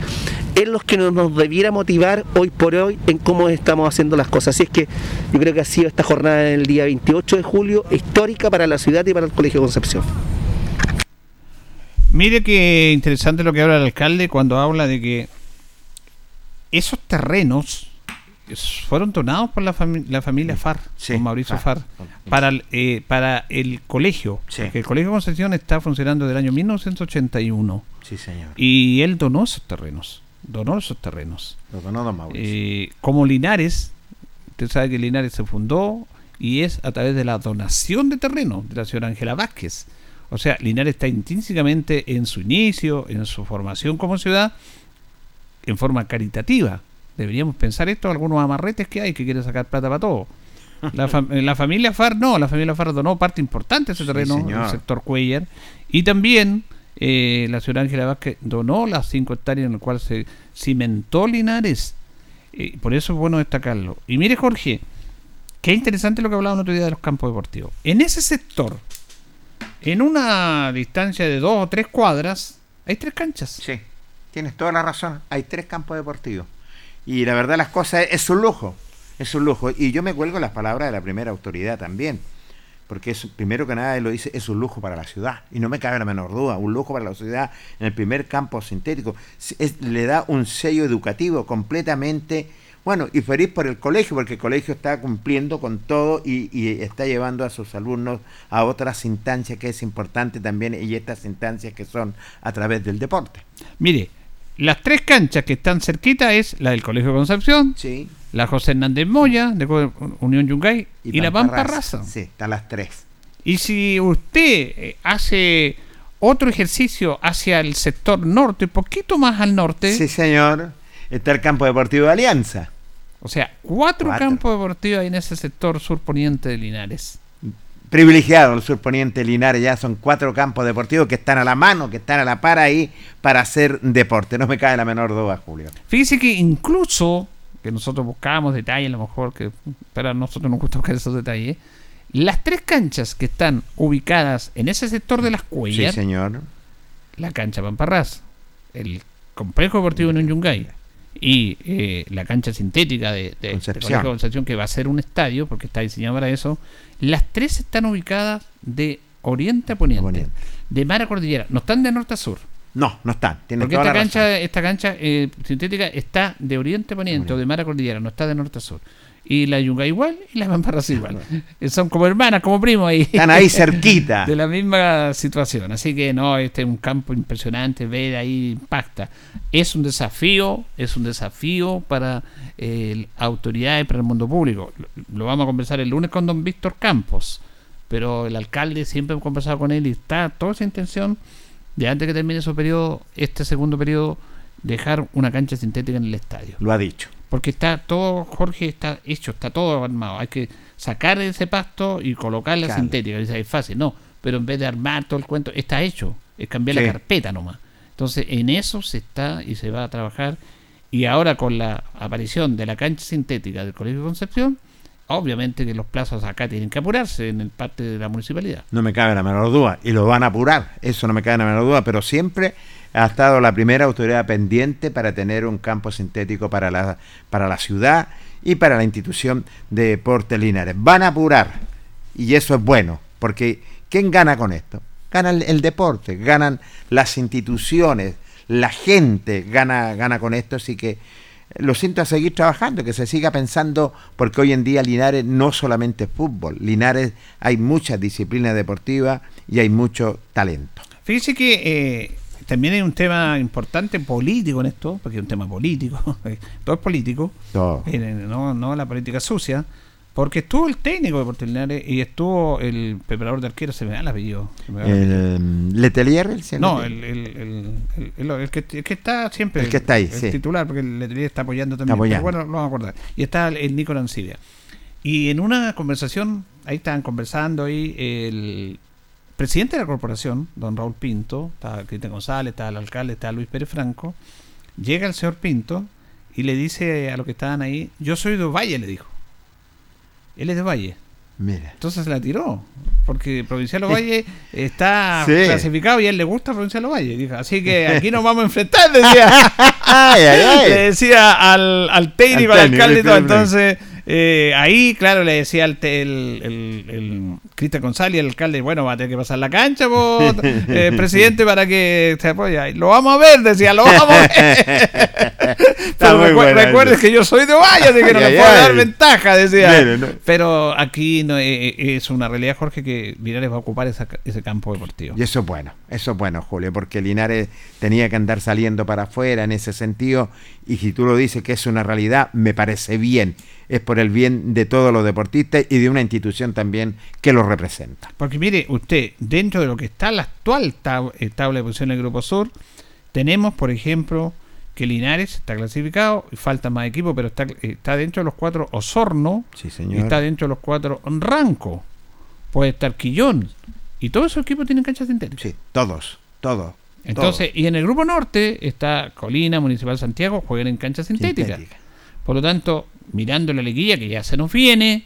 es los que nos, debiera motivar hoy por hoy en cómo estamos haciendo las cosas. Así es que yo creo que ha sido esta jornada del día 28 de julio histórica para la ciudad y para el Colegio Concepción. Mire que interesante lo que habla el alcalde cuando habla de que esos terrenos fueron donados por la, fami- la familia Far, Sí, con Mauricio Far. Far, para el, eh, para el colegio. Sí. Porque el Colegio Concepción está funcionando desde el año 1981 Sí, señor. y él donó esos terrenos. Donó esos terrenos. Lo donó don Mauricio. Eh, como Linares, usted sabe que Linares se fundó y es a través de la donación de terreno de la señora Ángela Vázquez. O sea, Linares está intrínsecamente en su inicio, en su formación como ciudad, en forma caritativa. Deberíamos pensar esto, algunos amarretes que hay que quieren sacar plata para todo. La, fam- la familia Far no, la familia Far donó parte importante de ese Sí, terreno, señor. el sector Cuellar. Y también eh, la señora Ángela Vázquez donó las 5 hectáreas en las cuales se cimentó Linares. Eh, por eso es bueno destacarlo. Y mire, Jorge, qué interesante lo que hablaba el otro día de los campos deportivos. En ese sector, en una distancia de dos o tres cuadras, hay tres canchas. Sí, tienes toda la razón. Hay tres campos deportivos. Y la verdad las cosas es un lujo. Es un lujo. Y yo me cuelgo las palabras de la primera autoridad también. Porque es, primero que nada, él lo dice, es un lujo para la ciudad. Y no me cabe la menor duda, un lujo para la ciudad en el primer campo sintético. Le da un sello educativo completamente, bueno, y feliz por el colegio, porque el colegio está cumpliendo con todo y está llevando a sus alumnos a otras instancias que es importante también, y estas instancias que son a través del deporte. Mire, las tres canchas que están cerquita es la del Colegio Concepción, Sí. la José Hernández Moya, de Unión Yungay, y, la Pampa Raza. Sí, están las tres. Y si usted eh, hace otro ejercicio hacia el sector norte, poquito más al norte, Sí, señor. Está el campo deportivo de Alianza. o sea, cuatro, Cuatro. campos deportivos hay en ese sector surponiente de Linares. Privilegiado el surponiente Linares, ya son cuatro campos deportivos que están a la mano, que están a la par ahí para hacer deporte. No me cae la menor duda, Julio. Fíjese que incluso, que nosotros buscábamos detalles, a lo mejor, que para nosotros nos gusta buscar esos detalles, las tres canchas que están ubicadas en ese sector de las Sí, cuellas, señor. la cancha Pamparras, el complejo deportivo en Yungay y eh, la cancha sintética de, de, Concepción. Que va a ser un estadio, porque está diseñado para eso, las tres están ubicadas de oriente a poniente, Poniente. de mar a cordillera, no están de norte a sur. No, no están. Porque toda esta la cancha, razón. esta cancha eh, sintética está de oriente a poniente o de mar a cordillera, no está de norte a sur. Y la Yunga igual y la Pamparras igual. Son como hermanas, como primos ahí. Están ahí cerquita. de la misma situación. Así que no, este es un campo impresionante, ver ahí impacta. Es un desafío, es un desafío para eh, autoridades, para el mundo público. Lo, lo vamos a conversar el lunes con don Víctor Campos, pero el alcalde siempre hemos conversado con él y está toda esa intención de antes que termine su periodo, este segundo periodo, dejar una cancha sintética en el estadio. Lo ha dicho. Porque está todo, Jorge, está hecho, está todo armado. Hay que sacar ese pasto y colocar la Claro. sintética. Dice, es fácil, no. Pero en vez de armar todo el cuento, está hecho. Es cambiar Sí. la carpeta nomás. Entonces, en eso se está y se va a trabajar. Y ahora con la aparición de la cancha sintética del Colegio de Concepción, obviamente que los plazos acá tienen que apurarse en el parte de la municipalidad. No me cabe la menor duda. Y lo van a apurar. Eso no me cabe la menor duda. Pero siempre ha estado la primera autoridad pendiente para tener un campo sintético para la, para la ciudad y para la institución de Deportes Linares. Van a apurar. Y eso es bueno. Porque ¿quién gana con esto? Gana el, deporte, ganan las instituciones, la gente gana, gana con esto, así que lo siento a seguir trabajando, que se siga pensando, porque hoy en día Linares no solamente es fútbol, Linares hay muchas disciplinas deportivas y hay mucho talento. Fíjese que eh, también hay un tema importante político en esto, porque es un tema político, todo es político, no, no la política sucia, porque estuvo el técnico de Deportes Linares y estuvo el preparador de arquero, se me da el apellido. el um, Letelier, el No, el, el, que, el que está siempre. El que está ahí, el titular, porque el Letelier está apoyando también. Pero bueno, lo vamos a acordar. Y está el, Nico Arancibia. Y en una conversación, ahí estaban conversando ahí el presidente de la corporación, don Raúl Pinto, está Cristian González, está el alcalde, está Luis Pérez Franco. Llega el señor Pinto y le dice a los que estaban ahí: Yo soy de Valle, le dijo. Él es de Valle. Mira. Entonces la tiró, porque Provincial Ovalle está Sí. clasificado y a él le gusta Provincial Ovalle. Dijo, así que aquí nos vamos a enfrentar, decía. Ay, ay, ay. Le decía al, al técnico, Al al, técnico, alcalde y todo. Entonces, eh, ahí, claro, le decía el, el, el Cristian González, el alcalde, bueno, va a tener que pasar la cancha, eh, presidente, para que se apoye. Lo vamos a ver, decía, lo vamos a ver. Pero muy recu- buena recuerdes esa. que yo soy de Valle, así que no le ay, puedo dar ay. ventaja, decía. No. Pero aquí no, eh, eh, es una realidad, Jorge, que Linares va a ocupar esa ese campo deportivo. Y eso es bueno, eso es bueno, Julio, porque Linares tenía que andar saliendo para afuera en ese sentido, y si tú lo dices que es una realidad, me parece bien. Es por el bien de todos los deportistas y de una institución también que los representa. Porque mire, usted, dentro de lo que está la actual tab- eh, tabla de posición del Grupo Sur, tenemos, por ejemplo, que Linares está clasificado, y falta más equipos, pero está, está dentro de los cuatro Osorno, Sí, y señor. está dentro de los cuatro Ranco, puede estar Quillón, y todos esos equipos tienen canchas sintéticas. Sí, todos, todos. Entonces, y en el grupo norte está Colina, Municipal Santiago, juegan en canchas sintéticas. Sintética. Por lo tanto, mirando la liguilla que ya se nos viene,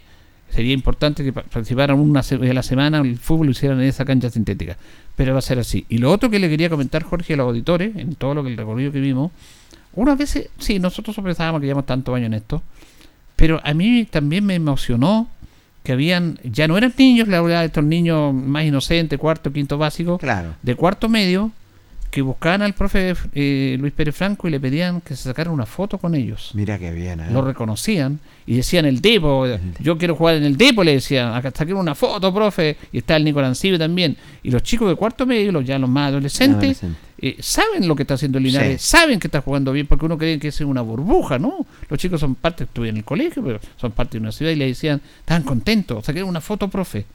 sería importante que pa- participaran una de la semana el fútbol lo hicieran en esa cancha sintética. Pero va a ser así. Y lo otro que le quería comentar, Jorge, a los auditores, en todo lo que el recorrido que vimos, unas veces, sí, nosotros pensábamos que llevamos tantos años en esto, pero a mí también me emocionó que habían, ya no eran niños, la verdad, estos niños más inocentes, cuarto, quinto básico, Claro. de cuarto medio, que buscaban al profe eh, Luis Pérez Franco y le pedían que se sacaran una foto con ellos. Mira qué bien, ¿eh? Lo reconocían y decían el Depo, yo quiero jugar en el Depo, le decían, acá saquen una foto, profe, y está el Nicolás Ancibe también. Y los chicos de cuarto medio, los ya los más adolescentes, Adolescente. eh, saben lo que está haciendo Linares, Sí. saben que está jugando bien, porque uno cree que es una burbuja, ¿no? Los chicos son parte, estuve en el colegio, pero son parte de una ciudad y le decían, estaban contentos, saquen una foto, profe.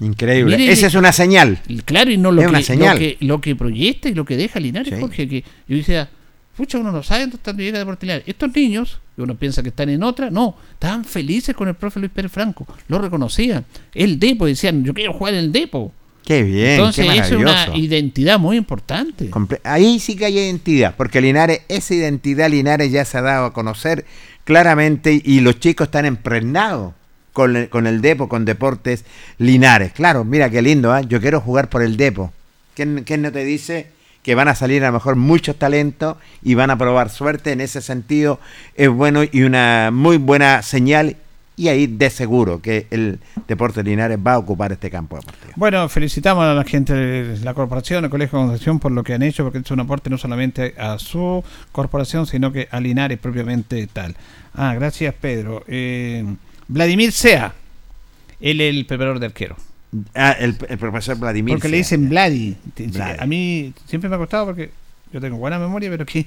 Increíble. Mire, Esa es una señal. Claro, y no lo Es que, una señal. Lo, que, lo que proyecta y lo que deja Linares, Sí. Jorge, que yo decía, pucha, uno no sabe dónde están de Linares. Estos niños, que uno piensa que están en otra, no, estaban felices con el profe Luis Pérez Franco, lo reconocían. El Depo, decían, yo quiero jugar en el Depo. Qué bien, Entonces, qué es una identidad muy importante. Comple- Ahí sí que hay identidad, porque Linares, esa identidad Linares ya se ha dado a conocer claramente y los chicos están impregnados con el, con el Depo, con Deportes Linares. Claro, mira qué lindo, ¿ah? yo quiero jugar por el Depo. ¿Quién, quién no te dice que van a salir a lo mejor muchos talentos y van a probar suerte? En ese sentido es bueno y una muy buena señal y ahí de seguro que el Deportes Linares va a ocupar este campo deportivo. Bueno, felicitamos a la gente de la corporación, al Colegio de Concepción por lo que han hecho, porque es un aporte no solamente a su corporación, sino que a Linares propiamente tal. Ah, gracias Pedro. Eh, Vladimir Sea, él es el preparador de arquero. Ah, el, el profesor Vladimir. Porque le dicen Vladi. Vladi. A mí siempre me ha costado porque yo tengo buena memoria, pero que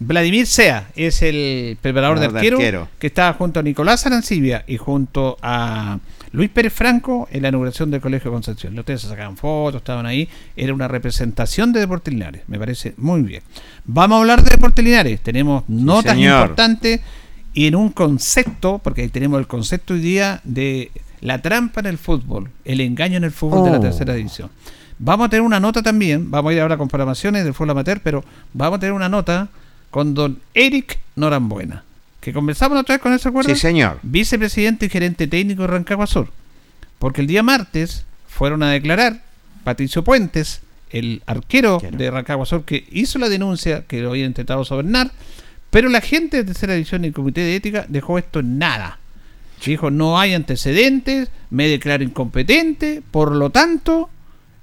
Vladimir Sea es el preparador de arquero, que está junto a Nicolás Arancibia y junto a Luis Pérez Franco en la inauguración del Colegio de Concepción. Ustedes se sacaban fotos, estaban ahí. Era una representación de Deportes Linares. Me parece muy bien. Vamos a hablar de Deportes Linares. Tenemos notas señor. importantes y en un concepto, porque ahí tenemos el concepto hoy día de la trampa en el fútbol, el engaño en el fútbol de la Oh. tercera división. Vamos a tener una nota también, vamos a ir ahora con programaciones del fútbol amateur, pero vamos a tener una nota con don Eric Norambuena, que conversamos otra vez con ese acuerdo. Sí, señor. Vicepresidente y gerente técnico de Rancagua Sur. Porque el día martes fueron a declarar Patricio Puentes, el arquero de Rancagua Sur, que hizo la denuncia que lo había intentado sobornar, pero la gente de tercera división y el comité de ética dejó esto en nada. Dijo, no hay antecedentes, me declaro incompetente, por lo tanto,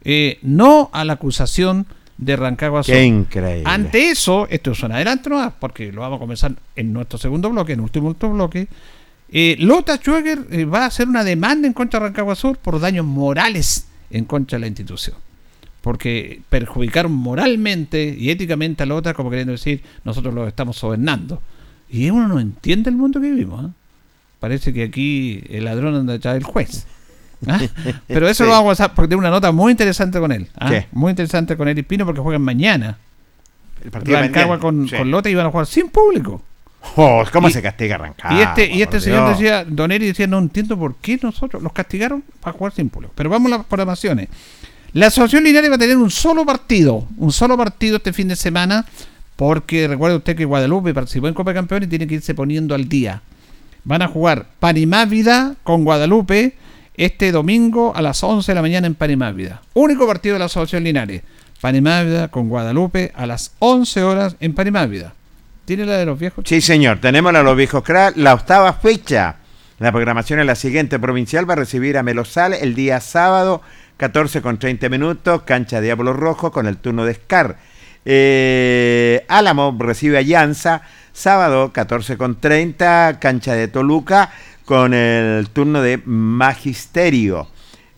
eh, no a la acusación de Rancagua Sur. Qué increíble. Ante eso, esto es un adelanto nomás, porque lo vamos a comenzar en nuestro segundo bloque, en el último bloque. Eh, Lota Schwager eh, va a hacer una demanda en contra de Rancagua Sur por daños morales en contra de la institución. Porque perjudicaron moralmente y éticamente a Lota, como queriendo decir, nosotros lo estamos gobernando. Y uno no entiende el mundo que vivimos. ¿eh? Parece que aquí el ladrón anda detrás del juez. ¿Ah? Pero eso Sí. lo vamos a hacer porque tengo una nota muy interesante con él. ¿ah? Muy interesante con Eric Pino porque juegan mañana. El partido Rancagua con, Sí. con Lota y van a jugar sin público. Oh, ¿Cómo Y- se castiga Rancagua? y este, y este señor decía, Don Eri decía, no entiendo por qué nosotros los castigaron para jugar sin público. Pero vamos a las programaciones. La Asociación Linares va a tener un solo partido, un solo partido este fin de semana, porque recuerde usted que Guadalupe participó en Copa de Campeones y tiene que irse poniendo al día. Van a jugar Panimávida con Guadalupe este domingo a las 11 de la mañana en Panimávida. Único partido de la Asociación Linares. Panimávida con Guadalupe a las 11 horas en Panimávida. ¿Tiene la de los viejos? Sí, señor. Tenemos a los viejos. La octava fecha. La programación es la siguiente. Provincial va a recibir a Melosal el día sábado, 14 con 30 minutos. Cancha Diablo Rojo con el turno de Scar. Eh, Álamo recibe a Llanza, sábado, 14 con 30. Cancha de Toluca con el turno de Magisterio.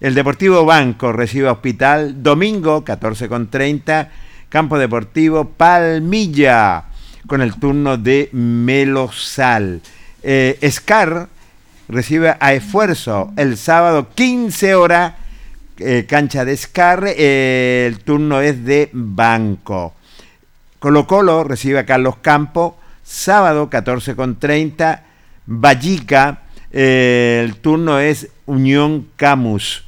El Deportivo Banco recibe a Hospital, domingo, 14 con 30. Campo Deportivo Palmilla con el turno de Melosal. Eh, Scar recibe a Esfuerzo el sábado 15 horas, eh, cancha de Scar, eh, el turno es de Banco. Colo Colo recibe a Carlos Campo, sábado 14 con 30, Vallica, eh, el turno es Unión Camus.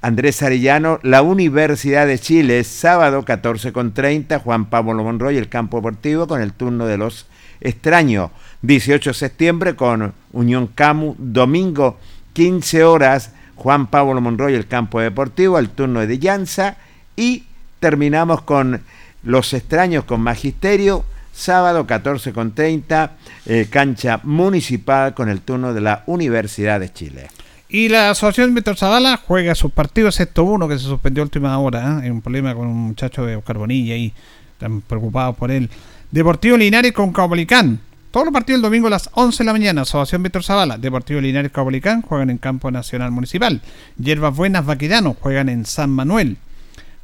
Andrés Arellano, la Universidad de Chile, sábado 14 con 30, Juan Pablo Monroy, el campo deportivo con el turno de los extraños. 18 de septiembre con Unión Camu, domingo 15 horas, Juan Pablo Monroy, el campo deportivo, el turno de Llanza y terminamos con los extraños con Magisterio, sábado 14 con 30, eh, cancha municipal con el turno de la Universidad de Chile. Y la Asociación Víctor Zavala juega sus partidos, excepto uno que se suspendió a última hora. ¿eh? Un problema con un muchacho de Oscar Bonilla y están preocupados por él. Deportivo Linares con Caupolicán. Todos los partidos el domingo a las 11 de la mañana. Asociación Víctor Zavala. Deportivo Linares Caupolicán juegan en Campo Nacional Municipal. Hierbas Buenas Vaquedano juegan en San Manuel.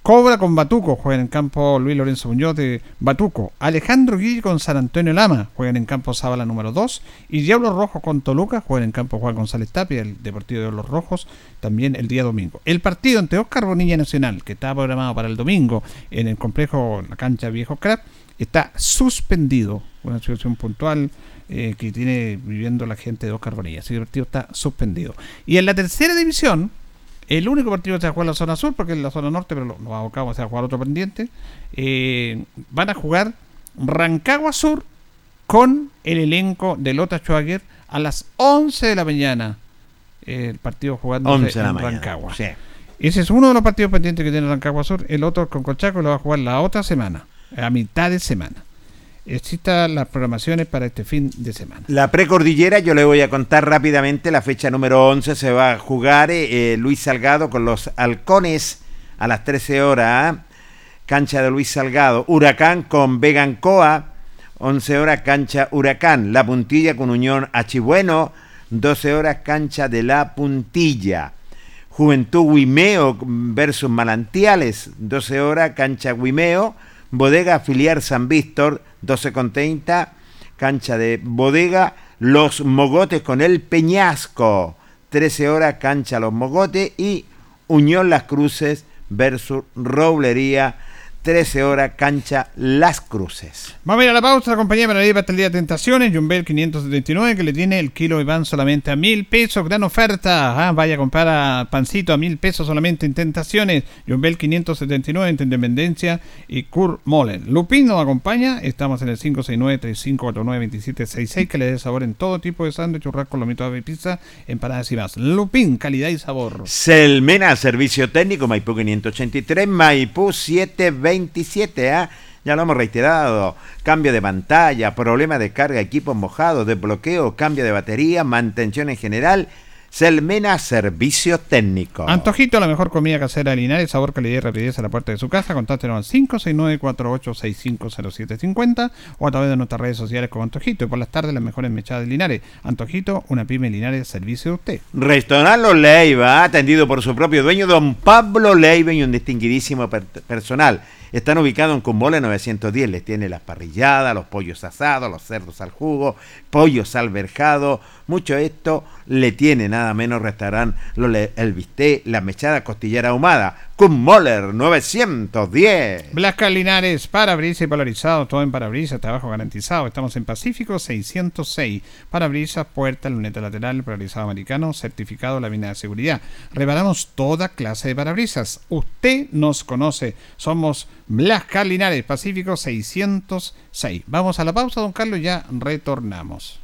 Cobra con Batuco, juegan en campo Luis Lorenzo Muñoz de Batuco. Alejandro Guille con San Antonio Lama, juegan en campo Zabala número 2. Y Diablos Rojos con Toluca, juegan en campo Juan González Tapia, el Deportivo de Diablos Rojos, también el día domingo. El partido entre Oscar Bonilla Nacional, que estaba programado para el domingo en el complejo, la cancha Viejo Crap, está suspendido. Una situación puntual eh, que tiene viviendo la gente de Oscar Bonilla. Así que el partido está suspendido. Y en la tercera división, el único partido que se va a jugar en la zona sur, porque en la zona norte, pero lo, lo abocamos a jugar otro pendiente, eh, van a jugar Rancagua Sur con el elenco de Lota Schwager a las 11 de la mañana. eh, el partido jugando 11 de la en mañana. Rancagua. Sí. Ese es uno de los partidos pendientes que tiene Rancagua Sur. El otro con Colchaco lo va a jugar la otra semana, a mitad de semana. Existen las programaciones para este fin de semana. La precordillera, yo le voy a contar rápidamente, la fecha número 11 se va a jugar eh, Luis Salgado con los halcones a las 13 horas, cancha de Luis Salgado, Huracán con Vegancoa, 11 horas cancha Huracán, La Puntilla con Unión Achibueno, 12 horas cancha de La Puntilla. Juventud Guimeo versus Malantiales, 12 horas cancha Guimeo, Bodega Filiar San Víctor, 12 con 30, cancha de Bodega, Los Mogotes con el Peñasco, 13 horas cancha Los Mogotes y Unión Las Cruces versus Roblería, 13 horas cancha Las Cruces. Vamos a ir a la pausa, la compañía día de tentaciones, Jumbel 579, que le tiene el kilo de pan solamente a mil pesos, gran oferta, ah, vaya a comprar a pancito a mil pesos solamente en tentaciones, Jumbel 579 entre Independencia y Kurt Molen. Lupín nos acompaña, estamos en el 569-3549-2766, que le dé sabor en todo tipo de sándwich, churrasco, lomito de pizza, empanadas y más. Lupín, calidad y sabor. Selmena, servicio técnico, Maipú 583, Maipú 727, ¿ah? Ya lo hemos reiterado. Cambio de pantalla, problema de carga, equipos mojados, desbloqueo, cambio de batería, mantención en general. Selmena Servicio Técnico. Antojito, la mejor comida casera de Linares, sabor, calidad y rapidez a la puerta de su casa. Contáctenos al 569-48650750 o a través de nuestras redes sociales con Antojito. Y por las tardes, las mejores mechadas de Linares. Antojito, una pyme Linares, servicio de usted. Restaurante Leiva, atendido por su propio dueño, don Pablo Leiva y un distinguidísimo per- personal. Están ubicados en Cumbole 910. Les tiene las parrilladas, los pollos asados, los cerdos al jugo, pollos al verjado. Mucho esto le tiene nada menos restaurante El Bisté, la mechada costillera ahumada. Cummoler 910. Blasca Linares, parabrisas y polarizado, todo en parabrisas, trabajo garantizado. Estamos en Pacífico 606. Parabrisas, puerta, luneta lateral, polarizado americano, certificado lámina de seguridad. Reparamos toda clase de parabrisas. Usted nos conoce. Somos Blasca Linares, Pacífico 606. Vamos a la pausa, don Carlos, ya retornamos.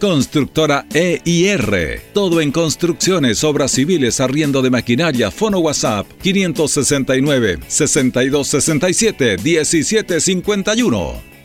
Constructora EIR. Todo en construcciones, obras civiles, arriendo de maquinaria, fono WhatsApp 569 6267 1751.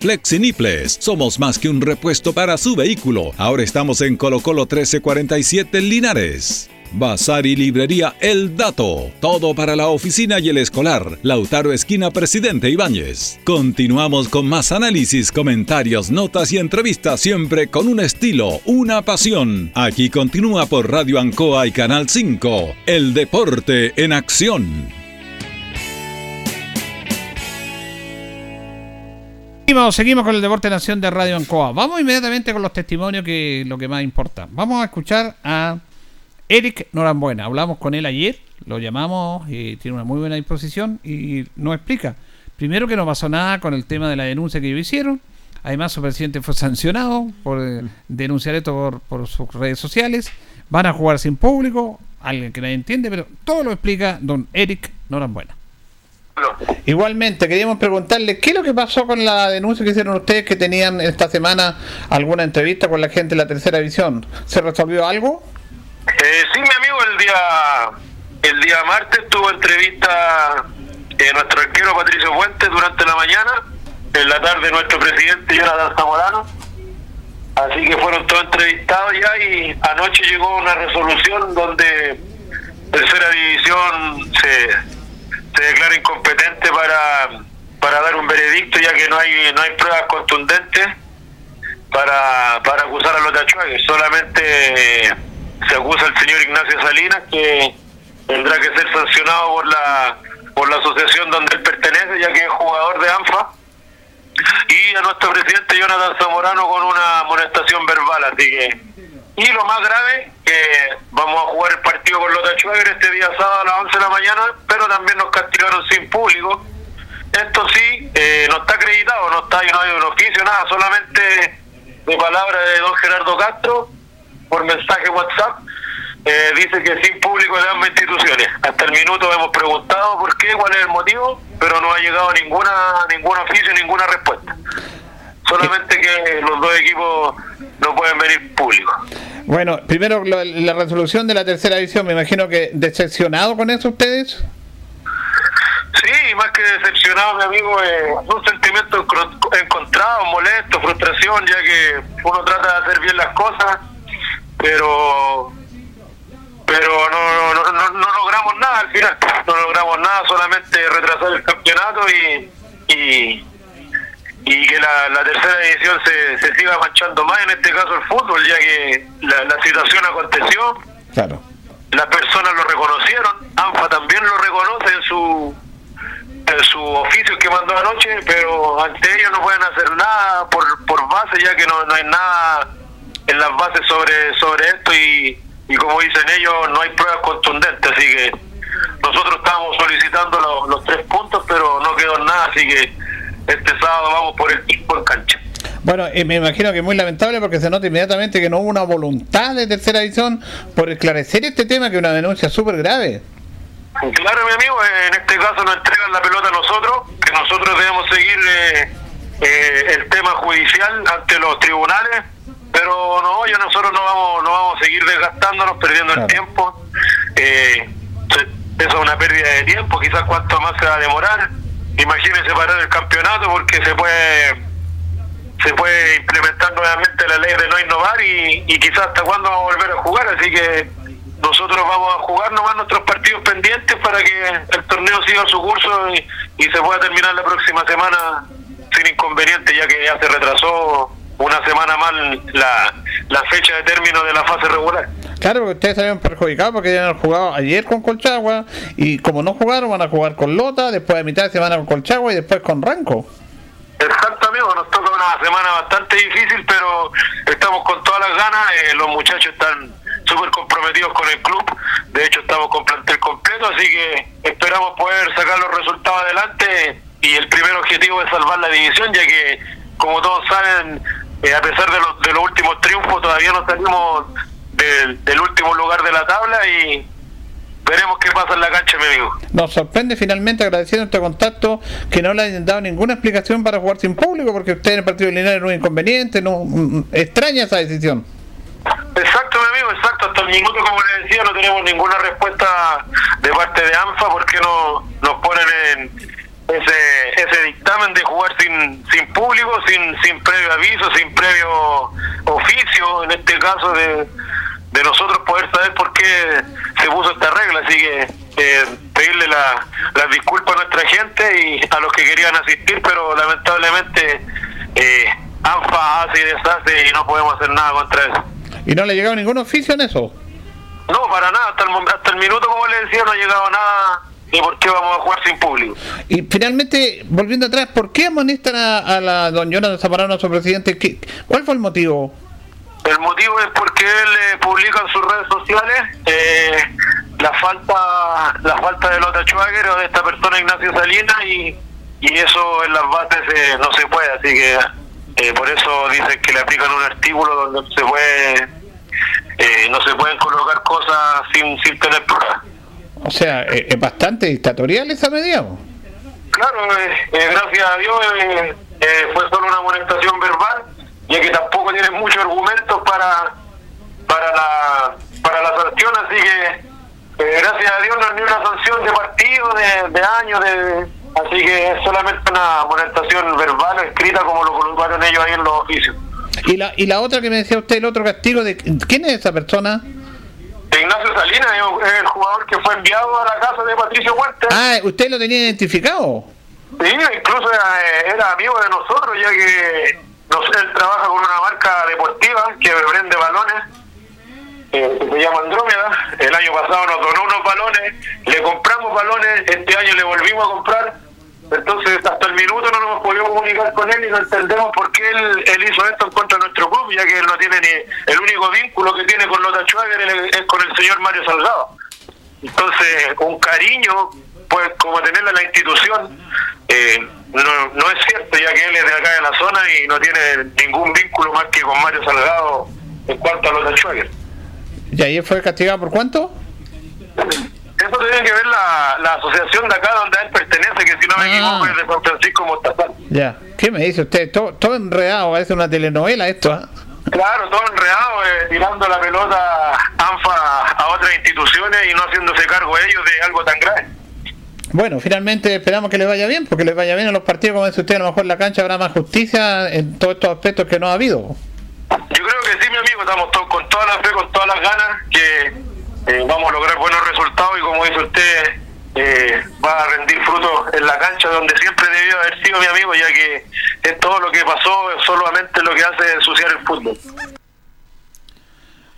Flexiniples, somos más que un repuesto para su vehículo. Ahora estamos en Colo Colo 1347 Linares. Bazar y librería El Dato. Todo para la oficina y el escolar. Lautaro Esquina Presidente Ibáñez. Continuamos con más análisis, comentarios, notas y entrevistas, siempre con un estilo, una pasión. Aquí continúa por Radio Ancoa y Canal 5. El deporte en acción. Seguimos, seguimos con el Deporte Nación de Radio Ancoa. Vamos inmediatamente con los testimonios que lo que más importa. Vamos a escuchar a Eric Norambuena. Hablamos con él ayer, lo llamamos y tiene una muy buena disposición y nos explica. Primero que no pasó nada con el tema de la denuncia que ellos hicieron. Además, su presidente fue sancionado por eh, denunciar esto por, por sus redes sociales. Van a jugar sin público, alguien que nadie entiende, pero todo lo explica don Eric Norambuena. Igualmente, queríamos preguntarle qué es lo que pasó con la denuncia que hicieron ustedes que tenían esta semana alguna entrevista con la gente de la tercera división. ¿Se resolvió algo? Eh, sí, mi amigo, el día el día martes tuvo entrevista eh, nuestro arquero Patricio Fuentes durante la mañana, en la tarde nuestro presidente Jonathan Zamorano. Así que fueron todos entrevistados ya y anoche llegó una resolución donde tercera división se, se declara incompetente para, para dar un veredicto ya que no hay no hay pruebas contundentes para, para acusar a los tachuagues. Solamente se acusa al señor Ignacio Salinas que tendrá que ser sancionado por la por la asociación donde él pertenece ya que es jugador de ANFA y a nuestro presidente Jonathan Zamorano con una amonestación verbal así que y lo más grave que vamos a jugar el partido con los Tachuagues este día sábado a las 11 de la mañana pero también nos castigaron sin público esto sí eh, no está acreditado no está no hay un oficio nada solamente de palabra de don Gerardo Castro por mensaje WhatsApp eh, dice que sin público de ambas instituciones. Hasta el minuto hemos preguntado por qué, cuál es el motivo, pero no ha llegado ninguna ningún oficio, ninguna respuesta. Solamente que los dos equipos no pueden venir públicos. Bueno, primero la resolución de la tercera división, me imagino que decepcionado con eso ustedes. Sí, más que decepcionado, mi amigo, eh, un sentimiento encontrado, molesto, frustración, ya que uno trata de hacer bien las cosas, pero pero no, no, no, no logramos nada al final, no logramos nada, solamente retrasar el campeonato y, y, y que la, la tercera división se, se siga manchando más, en este caso el fútbol, ya que la, la situación aconteció, Claro. las personas lo reconocieron, ANFA también lo reconoce en su en su oficio que mandó anoche, pero ante ellos no pueden hacer nada por, por base, ya que no, no hay nada en las bases sobre sobre esto y, y como dicen ellos, no hay pruebas contundentes, así que nosotros estábamos solicitando los, los tres puntos, pero no quedó nada, así que este sábado vamos por el equipo en cancha. Bueno, eh, me imagino que es muy lamentable porque se nota inmediatamente que no hubo una voluntad de tercera división por esclarecer este tema, que es una denuncia súper grave. Claro, mi amigo, eh, en este caso nos entregan la pelota a nosotros, que nosotros debemos seguir eh, eh, el tema judicial ante los tribunales, pero no, yo nosotros no vamos no vamos a seguir desgastándonos, perdiendo el tiempo. Eh, eso es una pérdida de tiempo, quizás cuánto más se va a demorar. Imagínense parar el campeonato porque se puede se puede implementar nuevamente la ley de no innovar y, y quizás hasta cuándo vamos a volver a jugar, así que nosotros vamos a jugar nomás nuestros partidos pendientes para que el torneo siga su curso y, y se pueda terminar la próxima semana sin inconveniente, ya que ya se retrasó una semana más la, la fecha de término de la fase regular. Claro, porque ustedes salieron perjudicados porque ya han jugado ayer con Colchagua y como no jugaron van a jugar con Lota, después de mitad de semana con Colchagua y después con Ranco. Exacto, amigo, nos toca una semana bastante difícil, pero estamos con todas las ganas. eh, los muchachos están súper comprometidos con el club. De hecho, estamos con plantel completo, así que esperamos poder sacar los resultados adelante. Y el primer objetivo es salvar la división, ya que, como todos saben, eh, a pesar de los, de los últimos triunfos, todavía no salimos del, del último lugar de la tabla y veremos qué pasa en la cancha, mi amigo. Nos sorprende finalmente agradeciendo este contacto que no le hayan dado ninguna explicación para jugar sin público porque ustedes en el partido lineal era un inconveniente, no mm, extraña esa decisión. Exacto, mi amigo, exacto. Hasta el minuto, como le decía, no tenemos ninguna respuesta de parte de ANFA porque no nos ponen en ese ese dictamen de jugar sin sin público, sin sin previo aviso, sin previo oficio, en este caso de, de nosotros poder saber por qué se puso esta regla. Así que eh, pedirle la- las disculpas a nuestra gente y a los que querían asistir, pero lamentablemente eh, ANFA hace y deshace y no podemos hacer nada contra eso. ¿Y no le ha llegado ningún oficio en eso? No, para nada. Hasta el, hasta el minuto, como le decía, no ha llegado nada de por qué vamos a jugar sin público. Y finalmente, volviendo atrás, ¿por qué amonestan a, a la don Jonathan Zamorano, su presidente? ¿Qué- ¿Cuál fue el motivo? El motivo es porque él eh, publica en sus redes sociales eh, la falta la falta de Lota Schwager o de esta persona Ignacio Salinas y, y eso en las bases eh, no se puede, así que eh, por eso dicen que le aplican un artículo donde se puede eh, no se pueden colocar cosas sin, sin tener pruebas. O sea, es bastante dictatorial esa medida. ¿o? Claro, eh, eh, gracias a Dios eh, eh, fue solo una amonestación verbal, ya que tampoco tiene muchos argumentos para para la para la sanción, así que gracias a Dios no es ni una sanción de partido, de, de años, de, así que es solamente una amonestación verbal escrita como lo colocaron ellos ahí en los oficios. Y la, y la otra que me decía usted, el otro castigo, de ¿quién es esa persona? Ignacio Salinas es el jugador que fue enviado a la casa de Patricio Huerta. Ah, ¿usted lo tenía identificado? Sí, incluso era, era amigo de nosotros, ya que no sé, él trabaja con una marca deportiva que vende balones, eh, que se llama Andrómeda. El año pasado nos donó unos balones, le compramos balones, este año le volvimos a comprar. Entonces, hasta el minuto no nos hemos podido comunicar con él y no entendemos por qué él, él hizo esto en contra de nuestro club, ya que él no tiene ni. El único vínculo que tiene con Lota Schwager es, con el señor Mario Salgado. Entonces, un cariño, pues, como tenerle a la institución, eh, no, no es cierto, ya que él es de acá de la zona y no tiene ningún vínculo más que con Mario Salgado en cuanto a Lota Schwager. ¿Y ahí fue castigado por cuánto? Eso tiene que ver la, la asociación de acá donde él pertenece, que si no me equivoco es de San Francisco Mostazal. Ya. ¿Qué me dice usted? Todo, todo enredado, parece una telenovela esto, ¿ah? Claro, todo enredado, eh, tirando la pelota ANFA a otras instituciones y no haciéndose cargo ellos de algo tan grave. Bueno, finalmente esperamos que les vaya bien, porque les vaya bien a los partidos, como dice usted, a lo mejor en la cancha habrá más justicia en todos estos aspectos que no ha habido. Yo creo que sí, mi amigo, estamos todos con toda la fe, con todas las ganas, que eh, vamos a lograr buenos resultados y como dice usted, eh, va a rendir frutos en la cancha donde siempre debió haber sido mi amigo, ya que es todo lo que pasó, es solamente lo que hace ensuciar el fútbol.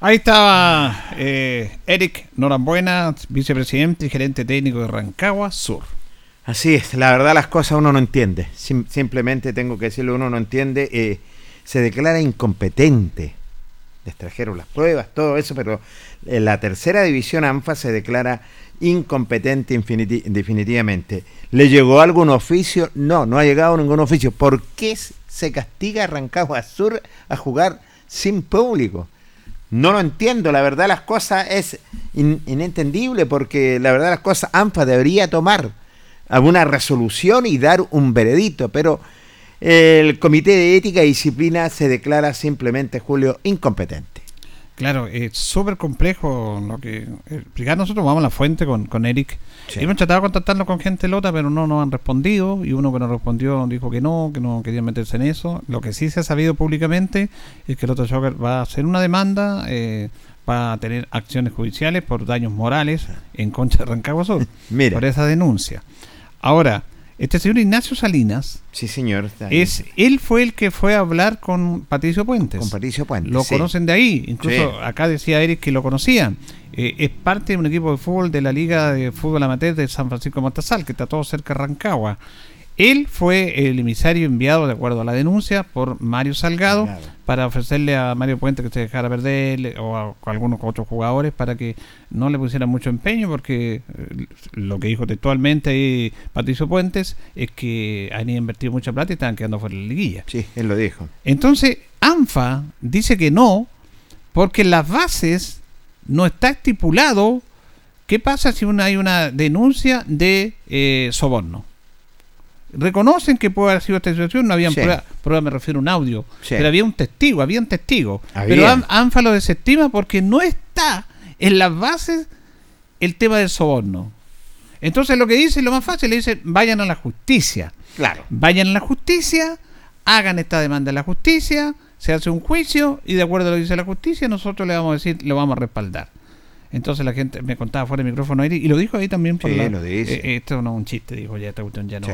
Ahí estaba eh, Eric Norambuena, vicepresidente y gerente técnico de Rancagua Sur. Así es, la verdad las cosas uno no entiende. Sim- simplemente tengo que decirlo, uno no entiende. eh, se declara incompetente. Les trajeron las pruebas, todo eso, pero en la tercera división ANFA se declara incompetente definitivamente. ¿Le llegó algún oficio? No, no ha llegado ningún oficio. ¿Por qué se castiga a Rancagua Sur a jugar sin público? No lo entiendo, la verdad las cosas es in- inentendible porque la verdad las cosas ANFA debería tomar alguna resolución y dar un veredicto, pero el Comité de Ética y Disciplina se declara simplemente, Julio, incompetente. Claro, es súper complejo lo que explicar. Nosotros vamos a la fuente con, con Eric. Y hemos tratado de contactarlo con gente lota, pero no nos han respondido. Y uno que nos respondió dijo que no, que no querían meterse en eso. Lo que sí se ha sabido públicamente es que Lota Shocker va a hacer una demanda, eh, va a tener acciones judiciales por daños morales en contra de Rancagua Sur. Mira. Por esa denuncia. Ahora, este señor Ignacio Salinas. Sí, señor. Es, él fue el que fue a hablar con Patricio Puentes. Con Patricio Puentes, Lo sí. conocen de ahí. Incluso Sí. acá decía Eric que lo conocían. Eh, es parte de un equipo de fútbol de la Liga de Fútbol Amateur de San Francisco de Mostazal, que está todo cerca de Rancagua. Él fue el emisario enviado, de acuerdo a la denuncia, por Mario Salgado, para ofrecerle a Mario Puente que se dejara perder o a, algunos otros jugadores para que no le pusieran mucho empeño, porque eh, lo que dijo textualmente ahí Patricio Puentes es que han invertido mucha plata y estaban quedando fuera de la liguilla. Sí, él lo dijo. Entonces, ANFA dice que no, porque en las bases no está estipulado qué pasa si una, hay una denuncia de eh, soborno. Reconocen que puede haber sido esta situación, no habían Sí. pruebas, prueba me refiero a un audio, Sí. pero había un testigo, había un testigo. Había. Pero An- ANFA lo desestima porque no está en las bases el tema del soborno. Entonces lo que dice, lo más fácil, le dice, vayan a la justicia. Claro. Vayan a la justicia, hagan esta demanda en la justicia, se hace un juicio y de acuerdo a lo que dice la justicia, nosotros le vamos a decir, lo vamos a respaldar. Entonces la gente me contaba fuera del micrófono y lo dijo ahí también por Sí, la- lo dice. eh, esto no es un chiste, dijo ya esta cuestión ya no, Sí,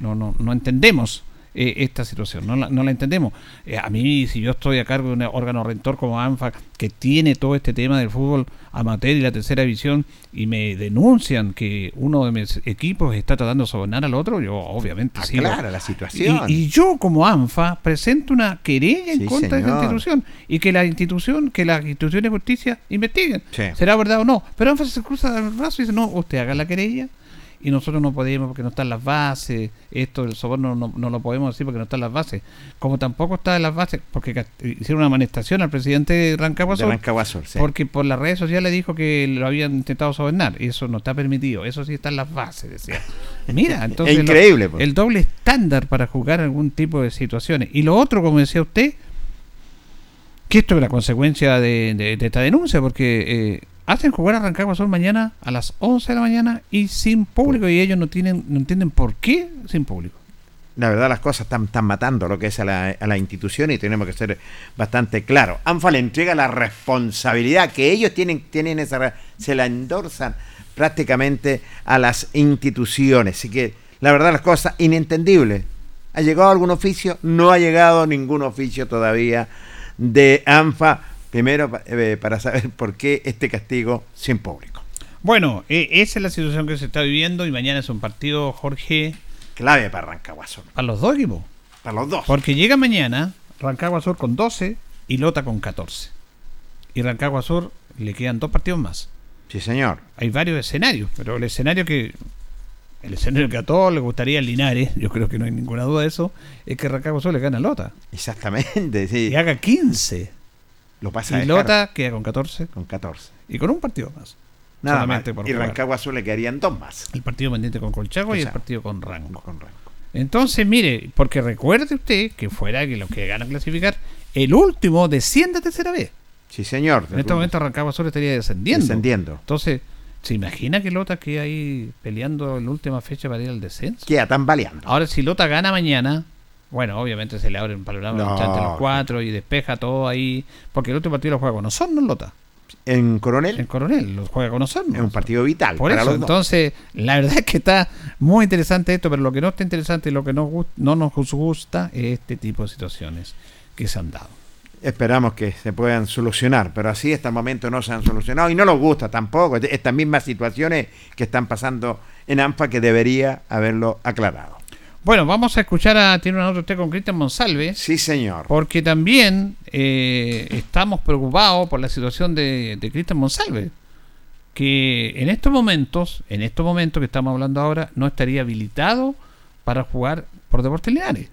no, no, no entendemos eh, esta situación, no la, no la entendemos. Eh, a mí, si yo estoy a cargo de un órgano rentor como ANFA, que tiene todo este tema del fútbol amateur y la tercera división, y me denuncian que uno de mis equipos está tratando de sobornar al otro, yo obviamente sí. lo- Aclara la situación. y, y yo como ANFA presento una querella en Sí, contra de señor. institución y que la institución, que las instituciones de justicia investiguen. Sí. ¿Será verdad o no? Pero ANFA se cruza el brazo y dice, no, usted haga la querella y nosotros no podemos porque no están las bases, esto del soborno no, no lo podemos decir porque no están las bases, como tampoco está en las bases, porque hicieron una amonestación al presidente de Rancagua De Sur, Rancagua Sur, sí. porque por las redes sociales dijo que lo habían intentado sobornar, y eso no está permitido, eso sí está en las bases, decía. Mira, entonces Es increíble, lo- el doble estándar para jugar algún tipo de situaciones. Y lo otro, como decía usted, que esto es la consecuencia de, de- de esta denuncia, porque eh, hacen jugar a Rancagua Sur mañana a las 11 de la mañana y sin público, y ellos no tienen no entienden por qué sin público. La verdad las cosas están, están matando lo que es a la, a la institución y tenemos que ser bastante claros. ANFA le entrega la responsabilidad que ellos tienen, tienen esa, se la endorsan prácticamente a las instituciones. Así que la verdad las cosas inentendibles. ¿Ha llegado algún oficio? No ha llegado ningún oficio todavía de ANFA. Primero eh, para saber por qué este castigo sin público. Bueno, eh, esa es la situación que se está viviendo y mañana es un partido, Jorge, Clave para Rancagua Sur. para los dos equipos. Para los dos. Porque llega mañana Rancagua Sur con 12 y Lota con 14. Y Rancagua Sur le quedan dos partidos más. Sí, señor. Hay varios escenarios, pero el escenario que el escenario que a todos les gustaría el Linares, yo creo que no hay ninguna duda de eso, es que Rancagua le gana a Lota. Exactamente, sí. Y haga 15. Lo pasa Y Lota queda con 14 con 14. y con un partido más. Nada más. Por Y jugar. Rancagua Sur le quedarían dos más. El partido pendiente con Colchagua y el partido con Rango. Con Rango. Entonces, mire, porque recuerde usted que fuera que los que ganan clasificar, el último desciende a tercera vez. Sí, señor. En este momento Rancagua Sur estaría descendiendo. Descendiendo. Entonces, ¿se imagina que Lota queda ahí peleando en la última fecha para ir al descenso? Queda tan baleando. Ahora, si Lota gana mañana, bueno, obviamente se le abre un panorama No. entre los cuatro y despeja todo ahí, porque el último partido lo juega con Osorno en Lota. En Coronel En Coronel, lo juega con Osorno. es un partido vital. Por para eso, los entonces, la verdad es que está muy interesante esto, pero lo que no está interesante y lo que no, no nos gusta es este tipo de situaciones que se han dado. Esperamos que se puedan solucionar, pero así hasta el momento no se han solucionado y no nos gusta tampoco estas mismas situaciones que están pasando en ANFA que debería haberlo aclarado. Bueno, vamos a escuchar a. Tiene una nota usted con Cristian Monsalve. Sí, señor. Porque también eh, estamos preocupados por la situación de, de Cristian Monsalve. Que en estos momentos, en estos momentos que estamos hablando ahora, no estaría habilitado para jugar por Deportes Linares.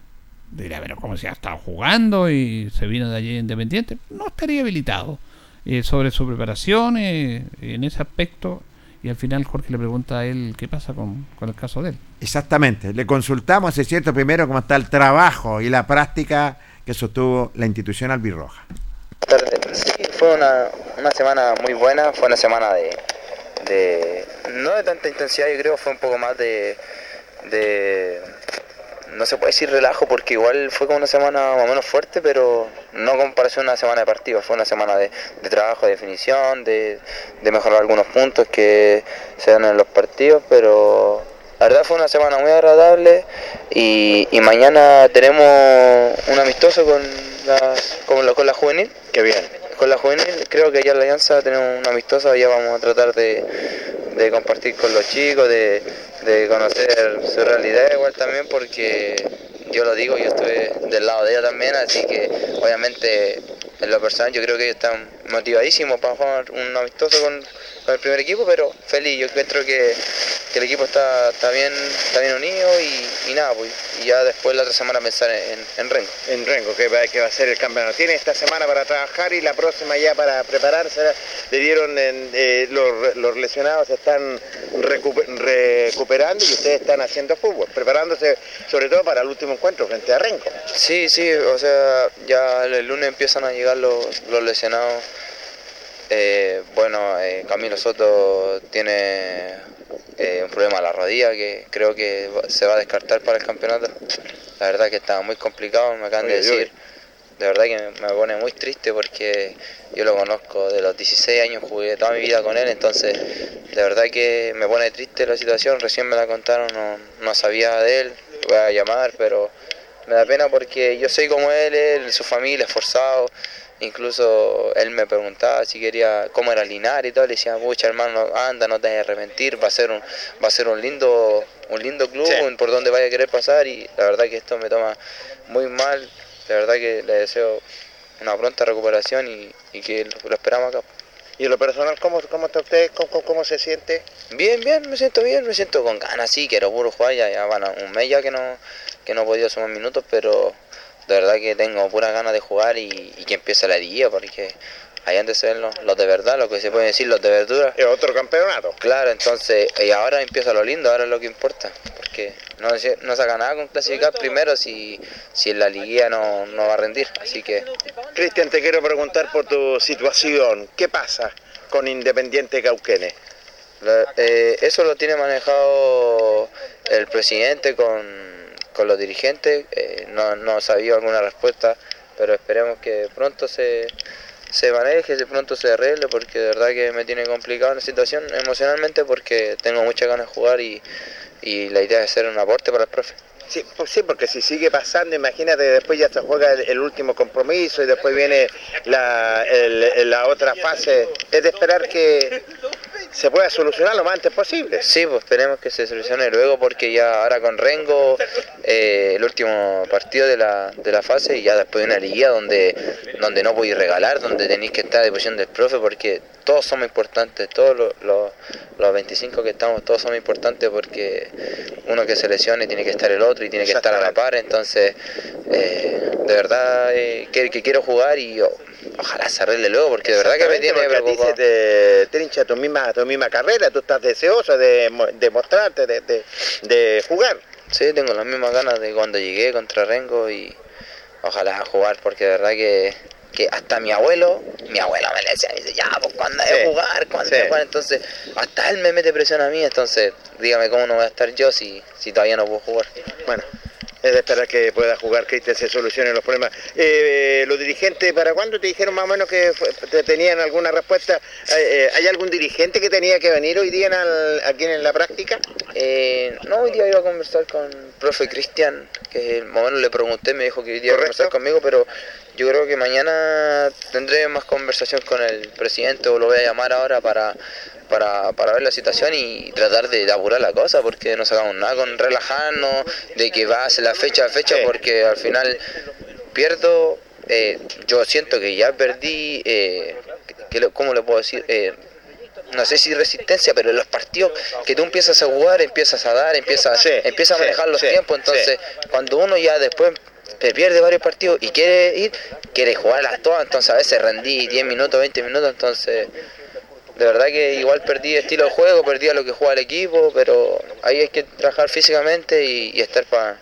Dirá, pero como si ha estado jugando y se vino de allí independiente, no estaría habilitado. Eh, sobre su preparación eh, en ese aspecto, y al final Jorge le pregunta a él qué pasa con, con el caso de él. Exactamente. Le consultamos, es cierto, primero cómo está el trabajo y la práctica que sostuvo la institución albirroja. Sí, fue una, una semana muy buena, fue una semana de, de- no de tanta intensidad, yo creo, fue un poco más de, de no se puede decir relajo porque igual fue como una semana más o menos fuerte, pero no comparación a una semana de partido, fue una semana de, de trabajo, de definición, de, de mejorar algunos puntos que se dan en los partidos, pero la verdad fue una semana muy agradable y, y mañana tenemos un amistoso con la, con la, con la juvenil. Qué bien. Con la juvenil, creo que ya en la Alianza tenemos un amistoso, ya vamos a tratar de, de compartir con los chicos, de, de conocer su realidad igual también, porque yo lo digo, yo estuve del lado de ella también, así que obviamente en lo personal yo creo que ellos están motivadísimos para jugar un amistoso con, con el primer equipo, pero feliz, yo encuentro que, que el equipo está, está bien está bien unido y, y nada, pues, y ya después la otra semana pensar en, en Rengo. En Rengo, que va, que va a ser el campeonato. Tiene esta semana para trabajar y la próxima ya para prepararse. Le dieron en- eh, los, los lesionados se están recu- recuperando y ustedes están haciendo fútbol, preparándose sobre todo para el último encuentro frente a Rengo. Sí, sí, o sea, ya el lunes empiezan a llegar los, los lesionados. Eh, bueno, eh, Camilo Soto tiene eh, un problema a la rodilla que creo que se va a descartar para el campeonato. La verdad que estaba muy complicado, me acaban de decir. De verdad que me me pone muy triste porque yo lo conozco de los 16 años, jugué toda mi vida con él, entonces de verdad que me pone triste la situación, recién me la contaron, no, no sabía de él, voy a llamar, pero me da pena porque yo soy como él, él, su familia, esforzado, incluso él me preguntaba si quería cómo era Linares y todo, le decía, pucha hermano, anda, no te vayas a arrepentir, va a ser un, va a ser un lindo, un lindo club por donde vaya a querer pasar y la verdad que esto me toma muy mal, la verdad que le deseo una pronta recuperación y, y que lo, lo esperamos acá. Y en lo personal, ¿cómo, cómo está usted? ¿Cómo, cómo- se siente? Bien, bien, me siento bien, me siento con ganas, sí, quiero puro jugar, ya, ya van a un mes ya que no, que no he podido sumar minutos, pero de verdad que tengo puras ganas de jugar y, y que empiece la liguilla, porque ahí antes se ven los, los de verdad, lo que se puede decir, los de verdura. Es otro campeonato. Claro, entonces, y ahora empieza lo lindo, ahora es lo que importa, porque no, se- no saca nada con clasificar primero si, si en la liguilla no, no va a rendir, así que... Cristian, te quiero preguntar por tu situación. ¿Qué pasa con Independiente Cauquenes? Eh, eso lo tiene manejado el presidente con, con los dirigentes. Eh, no, no sabía alguna respuesta, pero esperemos que pronto se, se maneje, que pronto se arregle, porque de verdad que me tiene complicado la situación emocionalmente porque tengo muchas ganas de jugar y, y la idea es hacer un aporte para el profe. Sí, sí, porque si sigue pasando, imagínate, después ya se juega el, último compromiso y después viene la, la otra fase. Es de esperar que se pueda solucionar lo más antes posible. Sí, pues esperemos que se solucione luego porque ya ahora con Rengo, eh, el último partido de la, de la fase y ya después de una liga donde, donde no podéis regalar, donde tenéis que estar a disposición del profe porque todos somos importantes, todos los, los, los 25 que estamos, todos somos importantes porque uno que se lesione tiene que estar el otro y tiene que estar a la par, entonces eh, de verdad eh, que, que quiero jugar y o- ojalá se arregle luego porque de verdad que me tiene porque a ti preocupado. se te trincha tu misma, tu misma carrera, tú estás deseoso de, de mostrarte, de, de, de jugar. Sí, tengo las mismas ganas de cuando llegué contra Rengo y ojalá jugar porque de verdad que, que hasta mi abuelo, mi abuelo me decía, me dice, ya, pues cuando Sí, de jugar, cuando sí. jugar, entonces hasta él me mete presión a mí, entonces dígame cómo no voy a estar yo si, si todavía no puedo jugar. Bueno, es de esperar que pueda jugar, que se solucionen los problemas. Eh, los dirigentes, ¿para cuándo te dijeron más o menos que tenían alguna respuesta? Eh, eh, ¿Hay algún dirigente que tenía que venir hoy día en al- aquí en la práctica? Eh, no, hoy día iba a conversar con el profe Cristian, que el momento le pregunté, me dijo que hoy día iba a conversar conmigo, pero yo creo que mañana tendré más conversación con el presidente o lo voy a llamar ahora para, para, para ver la situación y tratar de, apurar la cosa, porque no sacamos nada con relajarnos, de que va a ser la fecha a fecha, porque al final pierdo, eh, yo siento que ya perdí, eh, que lo- ¿cómo le puedo decir? Eh, no sé si resistencia, pero en los partidos que tú empiezas a jugar, empiezas a dar, empiezas, empiezas a sí, manejar los sí, tiempos, entonces cuando uno ya después te pierde varios partidos y quiere ir, quiere jugarlas todas, entonces a veces rendí 10 minutos, 20 minutos, entonces de verdad que igual perdí estilo de juego, perdí a lo que juega el equipo, pero ahí hay que trabajar físicamente y, y estar para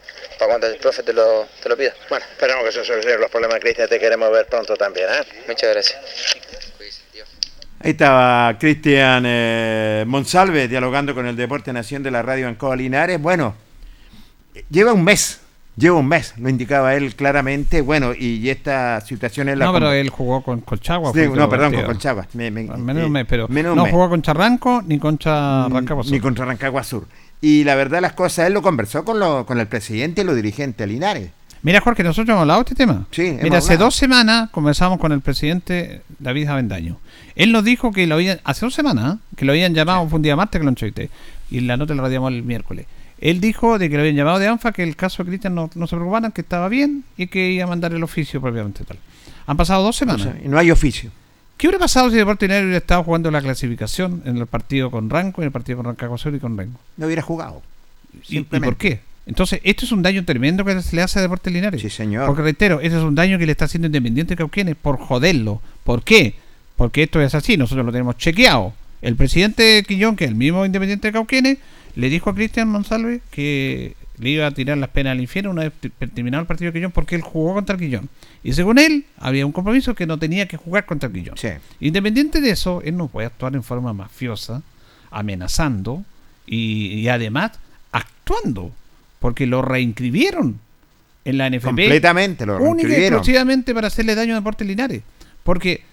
cuando el profe te lo, te lo pida. Bueno, esperamos que se solucionen los problemas, Cristian, te queremos ver pronto también. ¿eh? Muchas gracias. Ahí estaba Cristian eh, Monsalve dialogando con el Deporte Nación de la Radio Ancoa Linares. Bueno, lleva un mes, lleva un mes, lo indicaba él claramente. Bueno, y esta situación es la... No, pero con- él jugó con Colchagua. Sí, no, perdón, partido. con Colchagua. Me- me- Menos eh, un mes, pero menos no mes. jugó contra Ranco ni contra Rancagua Sur. Ni contra Rancagua Sur. Y la verdad las cosas, él lo conversó con, lo, con el presidente y los dirigentes Linares. Mira, Jorge, nosotros hemos hablado de este tema. Sí, hemos Mira, hace hablado. dos semanas conversamos con el presidente David Avendaño. Él nos dijo que lo habían, hace dos semanas, ¿eh? que lo habían llamado, fue un día martes que lo entrevisté, y la nota la radiamos el miércoles. Él dijo de que lo habían llamado de ANFA, que el caso de Cristian no, no se preocuparan, que estaba bien y que iba a mandar el oficio propiamente tal. Han pasado dos semanas. O sea, y no hay oficio. ¿Qué hubiera pasado si Deportes Linares hubiera estado jugando la clasificación en el partido con Ranco, en el partido con Rancagua y con Rengo? No hubiera jugado. ¿Y, y por qué? Entonces, esto es un daño tremendo que se le hace a Deportes Linares. Sí, señor. Porque reitero, este es un daño que le está haciendo Independiente Cauquenes por joderlo. ¿Por qué? Porque esto es así, nosotros lo tenemos chequeado. El presidente Quillón, que es el mismo Independiente de Cauquenes, le dijo a Cristian Monsalve que le iba a tirar las penas al infierno una vez terminado el partido de Quillón porque él jugó contra el Quillón. Y según él, había un compromiso que no tenía que jugar contra el Quillón. Independiente de eso, él no puede actuar en forma mafiosa, amenazando y, y además actuando, porque lo reinscribieron en la NFP. Completamente, lo Única y reinscribieron. exclusivamente para hacerle daño a Deportes Linares. Porque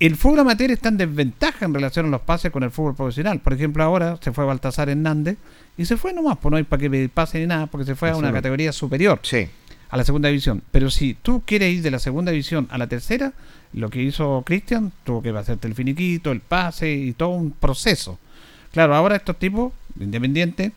el fútbol amateur está en desventaja en relación a los pases con el fútbol profesional. Por ejemplo, ahora se fue Baltasar Hernández y se fue nomás, pues no hay para que pase ni nada, porque se fue a una categoría superior. A la segunda división. Pero si tú quieres ir de la segunda división a la tercera, lo que hizo Cristian, tuvo que hacerte el finiquito, el pase y todo un proceso. Claro, ahora estos tipos, independientes,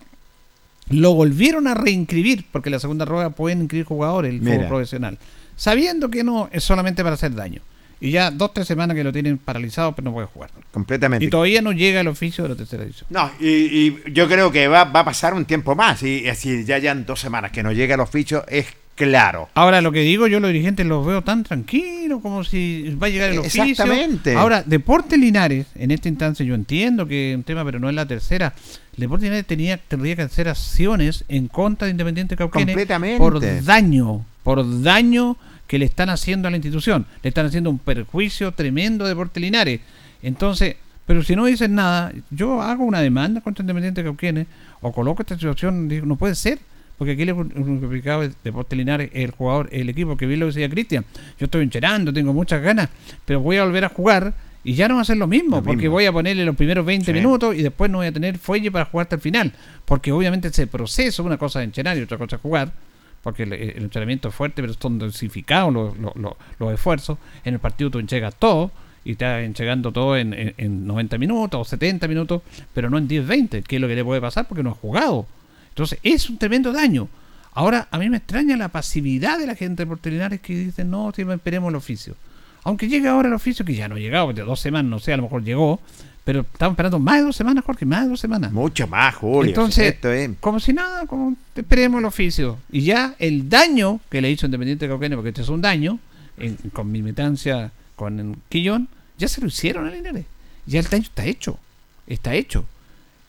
lo volvieron a reinscribir, porque en la segunda rueda pueden inscribir jugadores, el Mira. fútbol profesional, sabiendo que no es solamente para hacer daño. Y ya dos, tres semanas que lo tienen paralizado, pero no puede jugar. Completamente. Y todavía no llega el oficio de la tercera división. No, y, y yo creo que va, va a pasar un tiempo más. Y así ya hayan dos semanas que no llega el oficio, es claro. Ahora, lo que digo, yo los dirigentes los veo tan tranquilos, como si va a llegar el oficio. Exactamente. Ahora, Deportes Linares, en esta instancia yo entiendo que es un tema, pero no es la tercera. Deportes Linares tenía, tendría que hacer acciones en contra de Independiente Cauquenes Completamente. por daño, por daño que le están haciendo a la institución. Le están haciendo un perjuicio tremendo a Deportes Linares. Entonces, pero si no dicen nada, yo hago una demanda contra Independiente Cauquenes o coloco esta situación, digo, no puede ser. Porque aquí el unificado de Deportes Linares es el jugador, el equipo que vi lo decía Cristian. Yo estoy encherando, tengo muchas ganas, pero voy a volver a jugar y ya no va a ser lo mismo, Lo porque mismo. voy a ponerle los primeros 20 Sí. minutos y después no voy a tener fuelle para jugar hasta el final. Porque obviamente ese proceso, una cosa es encherar y otra cosa es jugar, porque el, entrenamiento es fuerte, pero son dosificados los, los, los- esfuerzos. En el partido tú enchegas todo y estás enchegando todo en, en- en 90 minutos o 70 minutos, pero no en 10, 20, que es lo que le puede pasar porque no has jugado. Entonces es un tremendo daño. Ahora, a mí me extraña la pasividad de la gente por Linares que dicen, no, sí, esperemos el oficio. Aunque llegue ahora el oficio, que ya no ha llegado, de dos semanas, no sé, a lo mejor llegó, pero estamos esperando más de dos semanas, Jorge, más de dos semanas. Mucho más, Julio. Entonces, esto es- como si nada, como esperemos el oficio. Y ya el daño que le hizo Independiente Cauquenes, porque este es un daño, en- con mi militancia con el Quillón, ya se lo hicieron a Linares. Ya el daño está hecho. Está hecho.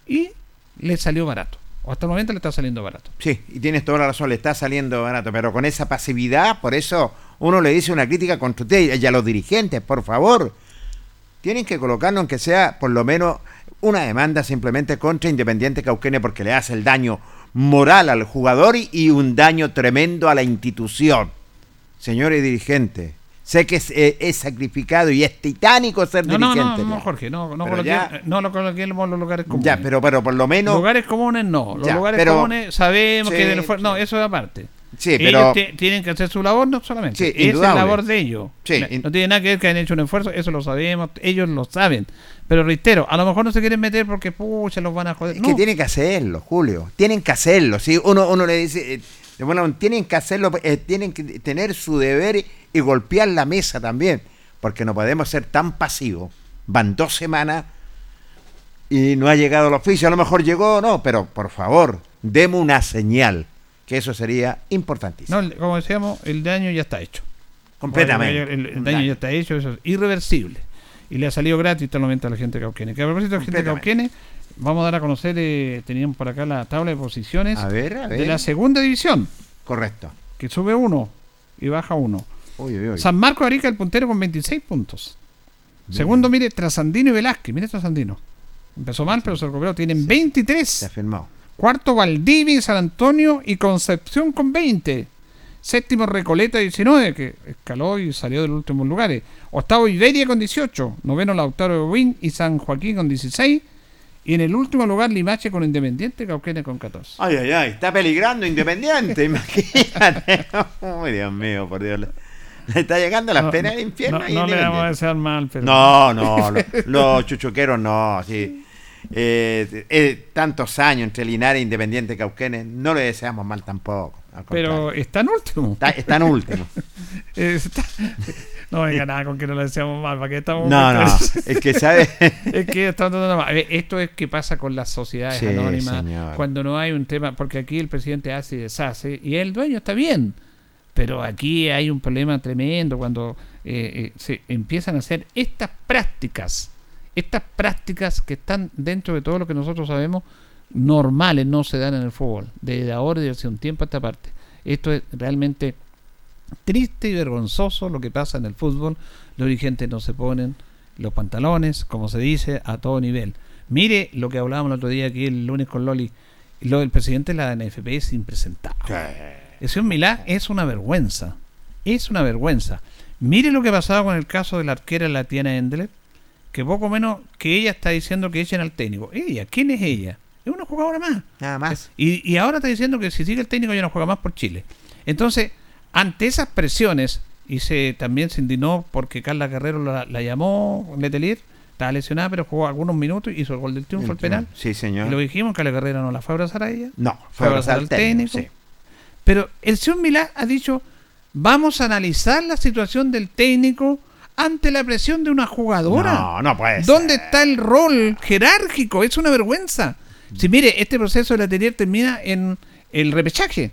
Y le salió barato. O hasta el momento le está saliendo barato. Sí, y tienes toda la razón, le está saliendo barato, pero con esa pasividad, por eso uno le dice una crítica contra usted y a los dirigentes, por favor. Tienen que colocarlo aunque sea por lo menos una demanda simplemente contra Independiente Cauquenes porque le hace el daño moral al jugador y un daño tremendo a la institución. Señores dirigentes, sé que es, eh, es sacrificado y es titánico ser No, no, dirigente. no, no, ya. Jorge, no, no, coloqué- ya- no lo coloquemos en los lugares comunes. Ya, pero, pero por lo menos... Lugares comunes no. Los Ya, lugares pero- comunes sabemos Sí, que del esfuerzo- No, eso es aparte. Sí, Ellos pero- ti- tienen que hacer su labor, no solamente. Sí, es la labor de ellos. Sí, no, no tiene nada que ver que hayan hecho un esfuerzo, eso lo sabemos, ellos lo saben. Pero reitero, a lo mejor no se quieren meter porque, pucha, los van a joder. Es No, que tienen que hacerlo, Julio. Tienen que hacerlo. ¿sí? Uno, uno le dice, eh, bueno, tienen que hacerlo, eh, tienen que tener su deber y golpear la mesa también. Porque no podemos ser tan pasivos. Van dos semanas y no ha llegado el oficio. A lo mejor llegó o no, pero por favor, demos una señal. Que eso sería importantísimo. no, como decíamos, el daño ya está hecho. Completamente. El, el- el Un daño daño. ya está hecho, eso es irreversible. Y le ha salido gratis totalmente a la gente de Cauquenes. Que a propósito de la gente. Cauquenes, vamos a dar a conocer, eh, teníamos por acá la tabla de posiciones A ver, a ver. de la segunda división. Correcto. Que sube uno y baja uno. Uy, uy, uy. San Marco de Arica el puntero con 26 puntos. Segundo, mire, Trasandino y Velázquez. Mire Trasandino. Empezó mal, pero se recuperó. Tienen 23. Se firmó. Cuarto, Valdivia y San Antonio y Concepción con 20. Séptimo, Recoleta 19, que escaló y salió de los últimos lugares. Octavo, Iberia con 18. Noveno, Lautaro de Win y San Joaquín con 16. Y en el último lugar, Limache con Independiente, Cauquenes con 14. Ay, ay, ay, está peligrando Independiente, imagínate. Uy, Dios mío, por Dios. Le, está llegando la No, pena no, del infierno. no, no le vamos a desear mal, pero. No, no, lo- los chuchuqueros no, sí. Eh, eh, tantos años entre Linares e Independiente Cauquenes, no le deseamos mal tampoco. Pero está en último. Está, está en último. Está- No venga nada con que no le deseamos mal, ¿para qué estamos No, no, es que sabe. es que tratando mal. Esto es que pasa con las sociedades Sí, anónimas, señor. cuando no hay un tema, porque aquí el presidente hace y deshace, y el dueño está bien, pero aquí hay un problema tremendo cuando eh, eh, se empiezan a hacer estas prácticas, estas prácticas que están dentro de todo lo que nosotros sabemos, normales, no se dan en el fútbol, desde ahora y hace un tiempo a esta parte. Esto es realmente triste y vergonzoso lo que pasa en el fútbol. Los dirigentes no se ponen los pantalones, como se dice, a todo nivel. Mire lo que hablábamos el otro día aquí el lunes con Loli. Lo del presidente de la NFP es impresentable. El señor Milá es una vergüenza. Es una vergüenza. Mire lo que ha pasado con el caso de la arquera Latiana Endler, que poco menos que ella está diciendo que echen al técnico. Ella, ¿quién es ella? Es una jugadora más. Nada más. Y, y ahora está diciendo que si sigue el técnico ya no juega más por Chile. Entonces, ante esas presiones, y se también se indignó porque Carla Guerrero la, la llamó Letelier, estaba lesionada, pero jugó algunos minutos, hizo el gol del triunfo al penal. Sí, señor. Y lo dijimos, Carla Guerrero no la fue a abrazar a ella. No, fue a abrazar al técnico. sí. Pero el señor Milá ha dicho, vamos a analizar la situación del técnico ante la presión de una jugadora. No, no puede ser. ¿Dónde está el rol jerárquico? Es una vergüenza. Si mire, este proceso de Letelier termina en el repechaje.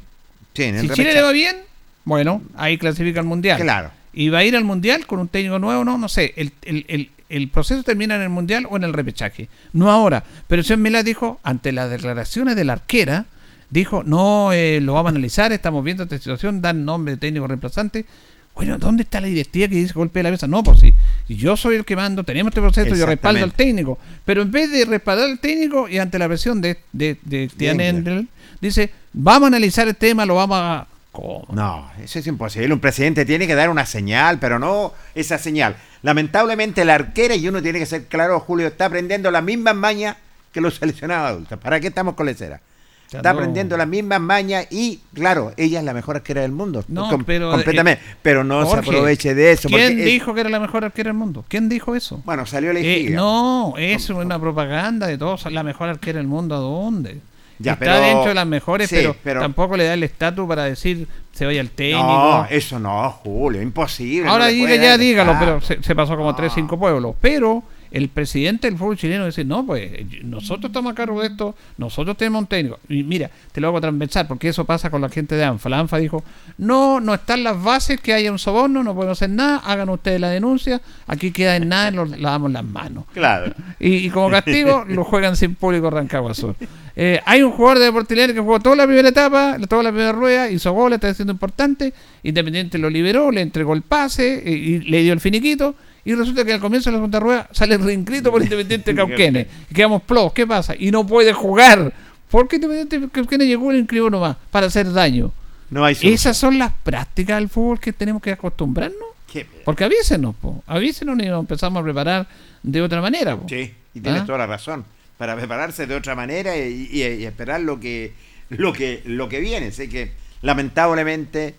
Sí, en el si repechaje. Chile le va bien, bueno, ahí clasifica al Mundial. Claro. Y va a ir al Mundial con un técnico nuevo, no, no sé. El, el- el- el proceso termina en el Mundial o en el repechaje. No ahora. Pero el señor Milá dijo, ante las declaraciones de la arquera, dijo, no, eh, lo vamos a analizar, estamos viendo esta situación, dan nombre de técnico reemplazante. Bueno, ¿dónde está la directiva que dice golpe de la mesa? No, pues sí. Si yo soy el que mando, tenemos este proceso, yo respaldo al técnico. Pero en vez de respaldar al técnico y ante la presión de, de, de Tian Endel, dice, vamos a analizar el tema, lo vamos a... ¿Cómo? No, eso es imposible. Un presidente tiene que dar una señal, pero no esa señal. Lamentablemente la arquera, y uno tiene que ser claro, Julio, está aprendiendo las mismas mañas que los seleccionados adultos. ¿Para qué estamos con lecera? Está no. aprendiendo las mismas mañas y, claro, ella es la mejor arquera del mundo. No, Com- pero, Completamente. eh, pero no Jorge, se aproveche de eso. ¿Quién es- dijo que era la mejor arquera del mundo? ¿Quién dijo eso? Bueno, salió la Eh, no, es una propaganda de todos. La mejor arquera del mundo, ¿a dónde? Ya, Está pero- dentro de las mejores, sí, pero, pero- tampoco le da el estatus para decir se vaya el técnico. No, eso no, Julio, imposible. Ahora no diga ya, dígalo, pero se, se pasó como tres, cinco pueblos. Pero el presidente del fútbol chileno dice, no, pues nosotros estamos a cargo de esto, nosotros tenemos un técnico. Y mira, te lo hago transversal, porque eso pasa con la gente de ANFA. La ANFA dijo, no, no están las bases, que haya un soborno, no podemos hacer nada, hagan ustedes la denuncia, aquí queda en nada, nos lavamos las manos. Claro. Y, y como castigo, lo juegan sin público Rancagua Sur. Eh, hay un jugador de Deportivo que jugó toda la primera etapa, toda la primera rueda, hizo goles, está siendo importante. Independiente lo liberó, le entregó el pase y, y le dio el finiquito. Y resulta que al comienzo de la segunda rueda sale reinscrito por Independiente Cauquenes. Y quedamos plos, ¿qué pasa? Y no puede jugar. Porque Independiente Cauquenes llegó y inscribió nomás para hacer daño. No hay. Esas son las prácticas del fútbol que tenemos que acostumbrarnos. Qué- Porque avísenos, po. avísenos y nos empezamos a preparar de otra manera. po. Sí, y tienes ¿Ah? toda la razón. Para prepararse de otra manera y, y- y esperar lo que, lo que, lo que viene. Sé que lamentablemente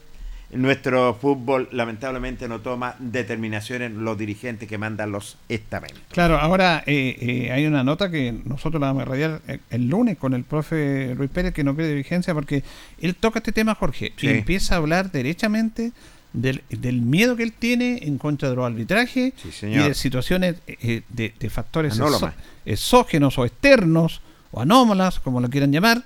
nuestro fútbol lamentablemente no toma determinaciones los dirigentes que mandan los estamentos. Claro, ahora eh, eh, hay una nota que nosotros la vamos a radiar el, el lunes con el profe Ruiz Pérez que no pierde vigencia porque él toca este tema, Jorge, Sí. y empieza a hablar derechamente del, del miedo que él tiene en contra de los arbitrajes y de situaciones eh, de, de factores exógenos o externos o anómalas, como lo quieran llamar,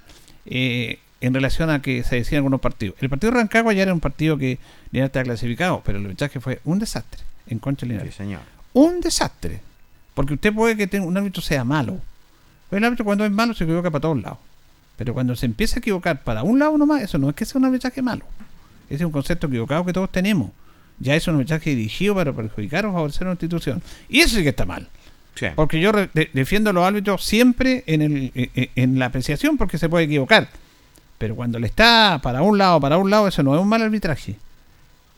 eh, en relación a que se decían algunos partidos. El partido de Rancagua ya era un partido que Linares estaba clasificado, pero el arbitraje fue un desastre en contra de Linares. señor. Un desastre. Porque usted puede que tenga- un árbitro sea malo. Pero el árbitro cuando es malo se equivoca para todos lados. Pero cuando se empieza a equivocar para un lado nomás, eso no es que sea un arbitraje malo. Ese es un concepto equivocado que todos tenemos. Ya es un arbitraje dirigido para perjudicar o favorecer a una institución. Y eso sí que está mal. Porque yo re- defiendo a los árbitros siempre en, el, eh, eh, en la apreciación porque se puede equivocar. Pero cuando le está para un lado, para un lado, eso no es un mal arbitraje.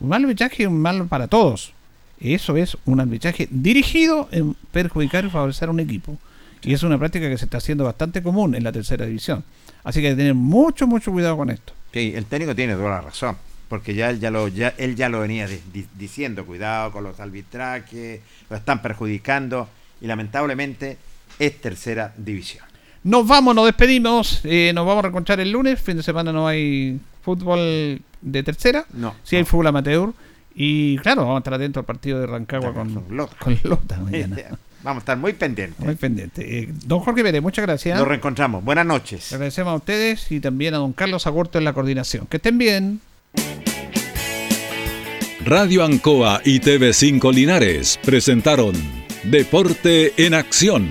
Un mal arbitraje es un mal para todos. Eso es un arbitraje dirigido en perjudicar y favorecer a un equipo. Y es una práctica que se está haciendo bastante común en la tercera división. Así que hay que tener mucho, mucho cuidado con esto. Sí, el técnico tiene toda la razón, porque ya él ya lo, ya, él ya lo venía di- di- diciendo, cuidado con los arbitrajes, lo están perjudicando y lamentablemente es tercera división. Nos vamos, nos despedimos. eh, nos vamos a reencontrar el lunes. Fin de semana no hay fútbol de tercera. No. Sí hay fútbol amateur. Y claro, vamos a estar atentos al partido de Rancagua con, Con Lota. con Lota mañana. Vamos a estar muy pendientes. Muy pendiente. Eh, don Jorge Pérez, muchas gracias. Nos reencontramos. Buenas noches. Agradecemos a ustedes y también a don Carlos Agurto en la coordinación. Que estén bien. Radio Ancoa y TV5 Linares presentaron Deporte en Acción.